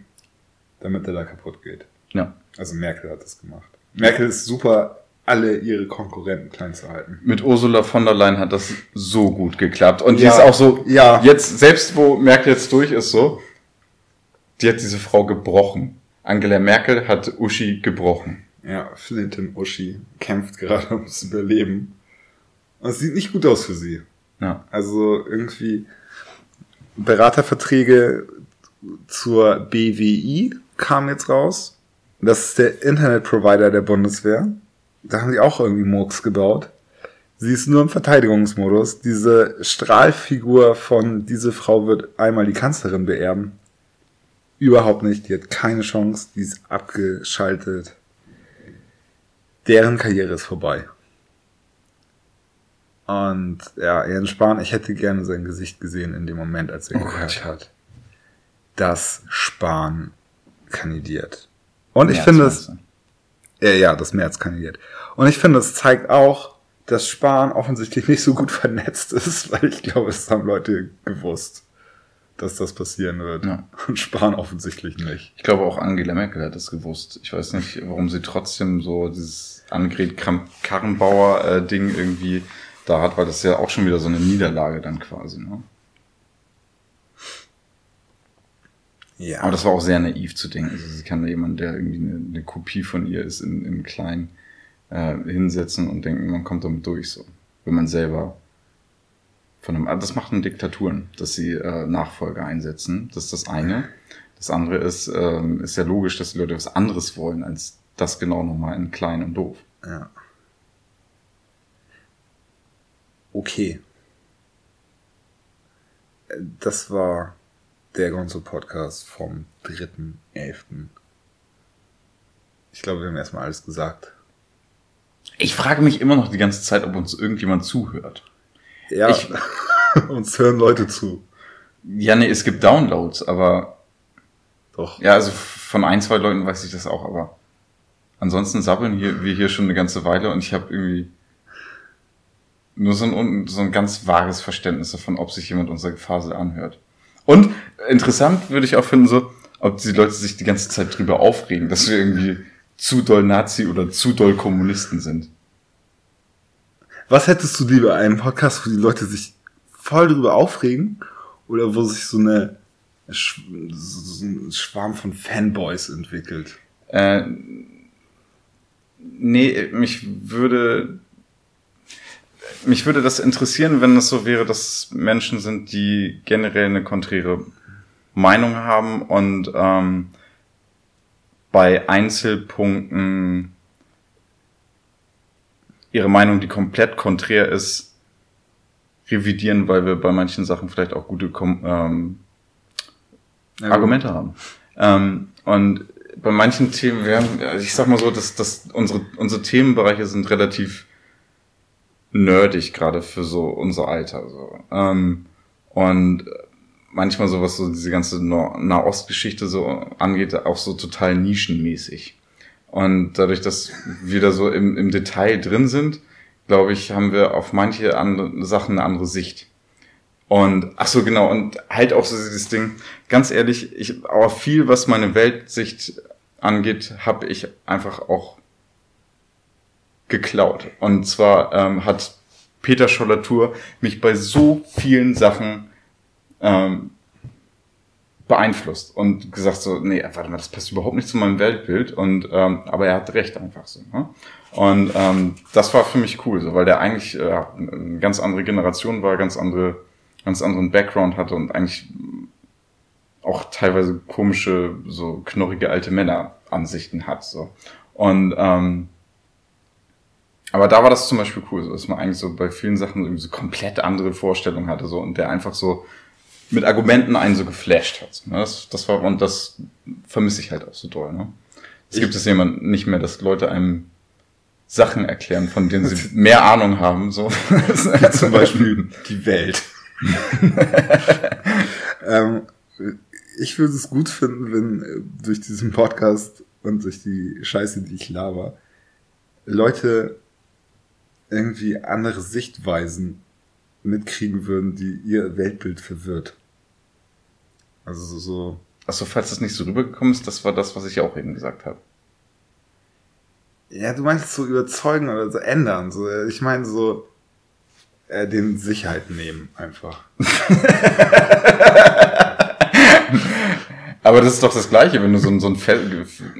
S3: damit er da kaputt geht.
S4: Ja.
S3: Also Merkel hat das gemacht. Merkel ist super, alle ihre Konkurrenten klein zu halten.
S4: Mit Ursula von der Leyen hat das so gut geklappt. Und die
S3: Ja.
S4: ist auch so,
S3: Ja.
S4: jetzt, selbst wo Merkel jetzt durch ist, so, die hat diese Frau gebrochen. Angela Merkel hat Uschi gebrochen.
S3: Ja, Flinton Uschi kämpft gerade [laughs] ums Überleben. Und es sieht nicht gut aus für sie.
S4: Ja.
S3: Also irgendwie Beraterverträge zur BWI kamen jetzt raus. Das ist der Internetprovider der Bundeswehr. Da haben die auch irgendwie Murks gebaut. Sie ist nur im Verteidigungsmodus. Diese Strahlfigur von diese Frau wird einmal die Kanzlerin beerben. Überhaupt nicht. Die hat keine Chance. Die ist abgeschaltet. Deren Karriere ist vorbei. Und ja, Jens Spahn, ich hätte gerne sein Gesicht gesehen in dem Moment, als er
S4: Oh
S3: gehört
S4: Gott.
S3: hat, dass Spahn kandidiert. Und ich
S4: März,
S3: finde
S4: meinst
S3: es, ja, ja, das März kandidiert. Und ich finde, es zeigt auch, dass Spahn offensichtlich nicht so gut vernetzt ist, [laughs] weil ich glaube, es haben Leute gewusst, dass das passieren wird.
S4: Ja.
S3: Und Spahn offensichtlich nicht.
S4: Ich glaube auch Angela Merkel hat das gewusst. Ich weiß nicht, warum sie trotzdem so dieses Annegret Kramp-Karrenbauer-Ding irgendwie da hat, weil das ist ja auch schon wieder so eine Niederlage dann quasi. Ne?
S3: Ja.
S4: Aber das war auch sehr naiv zu denken. Also sie kann da jemand, der irgendwie eine, eine Kopie von ihr ist, in, im Kleinen äh, hinsetzen und denken, man kommt damit durch, so. Wenn man selber von einem, das machen Diktaturen, dass sie äh, Nachfolger einsetzen. Das ist das eine. Das andere ist, ähm, ist ja logisch, dass die Leute was anderes wollen, als das genau nochmal in klein und doof.
S3: Ja. Okay. Das war der Gonzo Podcast vom 3.11. Ich glaube, wir haben erstmal alles gesagt.
S4: Ich frage mich immer noch die ganze Zeit, ob uns irgendjemand zuhört.
S3: Ja,
S4: Ich- [laughs]
S3: uns hören Leute zu.
S4: Ja, nee, es gibt Downloads, aber
S3: Doch.
S4: ja, also von ein, zwei Leuten weiß ich das auch, aber ansonsten sabbeln hier, wir hier schon eine ganze Weile und ich habe irgendwie nur so ein, so ein ganz vages Verständnis davon, ob sich jemand unsere Phase anhört. Und interessant würde ich auch finden, so, ob die Leute sich die ganze Zeit drüber aufregen, dass wir irgendwie zu doll Nazi oder zu doll Kommunisten sind.
S3: Was hättest du lieber? Einen Podcast, wo die Leute sich voll drüber aufregen? Oder wo sich so eine so ein Schwarm von Fanboys entwickelt?
S4: Äh, nee, mich würde mich würde das interessieren, wenn es so wäre, dass Menschen sind, die generell eine konträre Meinung haben und ähm, bei Einzelpunkten ihre Meinung, die komplett konträr ist, revidieren, weil wir bei manchen Sachen vielleicht auch gute ähm, Argumente haben. Ähm, und bei manchen Themen, wir haben, also ich sag mal so, dass, dass unsere, unsere Themenbereiche sind relativ nerdig, gerade für so unser Alter. So. Ähm, und manchmal so, was so diese ganze Nahostgeschichte so angeht, auch so total nischenmäßig. Und dadurch, dass wir da so im, im Detail drin sind, glaube ich, haben wir auf manche andere Sachen eine andere Sicht. Und ach so genau und halt auch so dieses Ding. Ganz ehrlich, ich aber viel, was meine Weltsicht angeht, habe ich einfach auch geklaut. Und zwar ähm, hat Peter Schollatur mich bei so vielen Sachen ähm, beeinflusst und gesagt so, nee, warte mal, das passt überhaupt nicht zu meinem Weltbild. Und ähm, aber er hat recht einfach so. Ne? Und ähm, das war für mich cool, so, weil der eigentlich äh, eine ganz andere Generation war, ganz andere, ganz anderen Background hatte und eigentlich auch teilweise komische, so knorrige alte Männer-Ansichten hat. So. Und ähm, aber da war das zum Beispiel cool, so, dass man eigentlich so bei vielen Sachen irgendwie so komplett andere Vorstellungen hatte, so und der einfach so mit Argumenten einen so geflasht hat. Ne? das, das war und das vermisse ich halt auch so doll. Ne? Es gibt es jemand nicht mehr, dass Leute einem Sachen erklären, von denen sie [laughs] mehr Ahnung haben. So. [laughs]
S3: Zum Beispiel die Welt. [laughs] ähm, ich würde es gut finden, wenn äh, durch diesen Podcast und durch die Scheiße, die ich laber, Leute irgendwie andere Sichtweisen mitkriegen würden, die ihr Weltbild verwirrt. Also so, so
S4: Achso, falls das nicht so rübergekommen ist, das war das, was ich auch eben gesagt habe.
S3: Ja, du meinst so überzeugen oder so ändern. So, äh, ich meine so äh, den Sicherheit nehmen einfach. [laughs]
S4: Aber das ist doch das Gleiche, wenn du so ein, so ein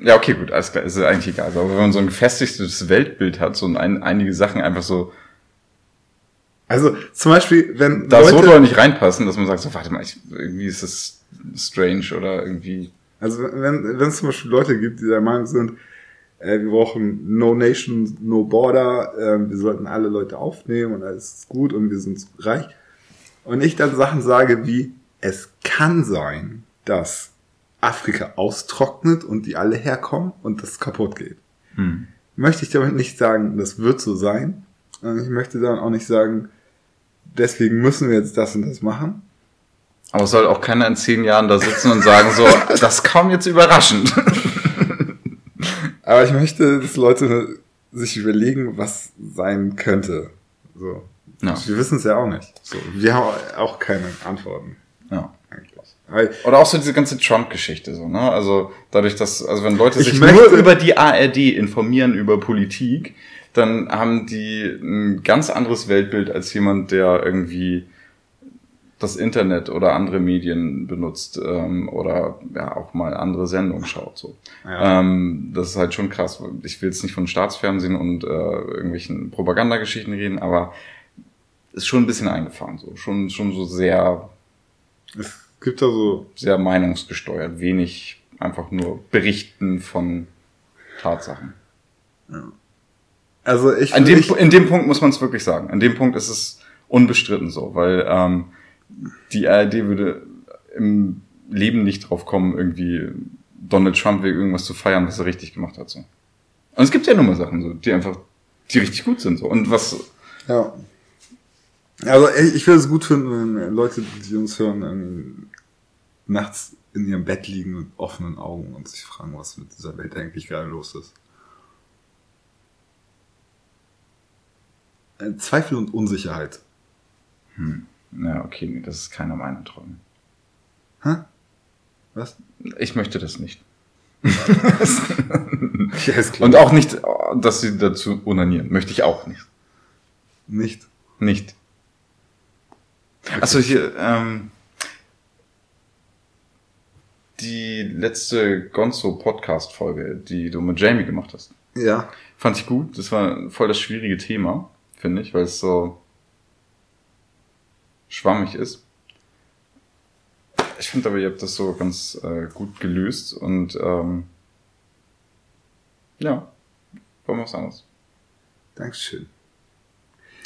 S4: ja okay gut, alles klar, ist eigentlich egal. Aber wenn man so ein gefestigtes Weltbild hat, so ein, einige Sachen einfach so
S3: Also zum Beispiel, wenn
S4: da so doll nicht reinpassen, dass man sagt, so warte mal, ich, irgendwie ist das strange oder irgendwie.
S3: Also wenn, wenn es zum Beispiel Leute gibt, die der Meinung sind, äh, wir brauchen No Nation, No Border, äh, wir sollten alle Leute aufnehmen und alles ist gut und wir sind reich. Und ich dann Sachen sage wie, es kann sein, dass Afrika austrocknet und die alle herkommen und das kaputt geht.
S4: Hm.
S3: Möchte ich damit nicht sagen, das wird so sein. Und ich möchte dann auch nicht sagen, deswegen müssen wir jetzt das und das machen.
S4: Aber es soll auch keiner in zehn Jahren da sitzen und sagen, so, [laughs] das kam jetzt überraschend.
S3: Aber ich möchte, dass Leute sich überlegen, was sein könnte. So.
S4: Ja.
S3: Wir wissen es ja auch nicht. So. Wir haben auch keine Antworten
S4: Ja. Oder auch so diese ganze Trump-Geschichte, so, ne? Also dadurch, dass, also wenn Leute
S3: Ich
S4: sich nur über die ARD informieren über Politik, dann haben die ein ganz anderes Weltbild als jemand, der irgendwie das Internet oder andere Medien benutzt ähm, oder ja auch mal andere Sendungen schaut. So.
S3: Ja.
S4: Ähm, das ist halt schon krass. Ich will jetzt nicht von Staatsfernsehen und äh, irgendwelchen Propagandageschichten reden, aber ist schon ein bisschen eingefahren. So. Schon, schon so sehr,
S3: Es gibt da so,
S4: sehr meinungsgesteuert. Wenig einfach nur Berichten von Tatsachen.
S3: also ich,
S4: An dem,
S3: ich
S4: in dem Punkt muss man es wirklich sagen. An dem Punkt ist es unbestritten so, weil ähm, die ARD würde im Leben nicht drauf kommen, irgendwie Donald Trump wegen irgendwas zu feiern, was er richtig gemacht hat. So. Und es gibt ja nun mal Sachen, so, die einfach, die richtig gut sind. So. Und was,
S3: Ja. Also ich, würde es gut finden, wenn Leute, die uns hören, ähm, nachts in ihrem Bett liegen mit offenen Augen und sich fragen, was mit dieser Welt eigentlich gerade los ist. Äh, Zweifel und Unsicherheit.
S4: Ja, okay, nee, das ist keiner meiner Träume.
S3: Hä? Was?
S4: Ich möchte das nicht. [laughs]
S3: Ja, ist klar.
S4: Und auch nicht, dass sie dazu unanieren. Möchte ich auch nicht.
S3: Nicht.
S4: Nicht. Achso, hier, ähm, die letzte Gonzo-Podcast-Folge, die du mit Jamie gemacht hast,
S3: Ja.
S4: fand ich gut. Das war voll das schwierige Thema, finde ich, weil es so schwammig ist. Ich finde aber, ihr habt das so ganz äh, gut gelöst und ähm, ja, war mal was anderes.
S3: Dankeschön.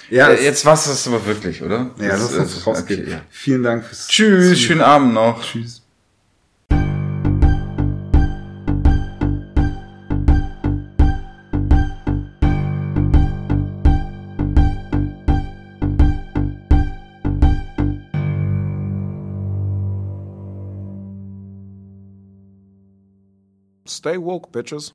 S3: Ja,
S4: Äh, jetzt war es das aber wirklich, oder?
S3: ja, lass
S4: Das-
S3: uns
S4: äh,
S3: rausgehen.
S4: okay, ja.
S3: Vielen Dank fürs
S4: Tschüss,
S3: Zuhören.
S4: schönen Abend noch.
S3: Tschüss.
S1: Stay woke, bitches.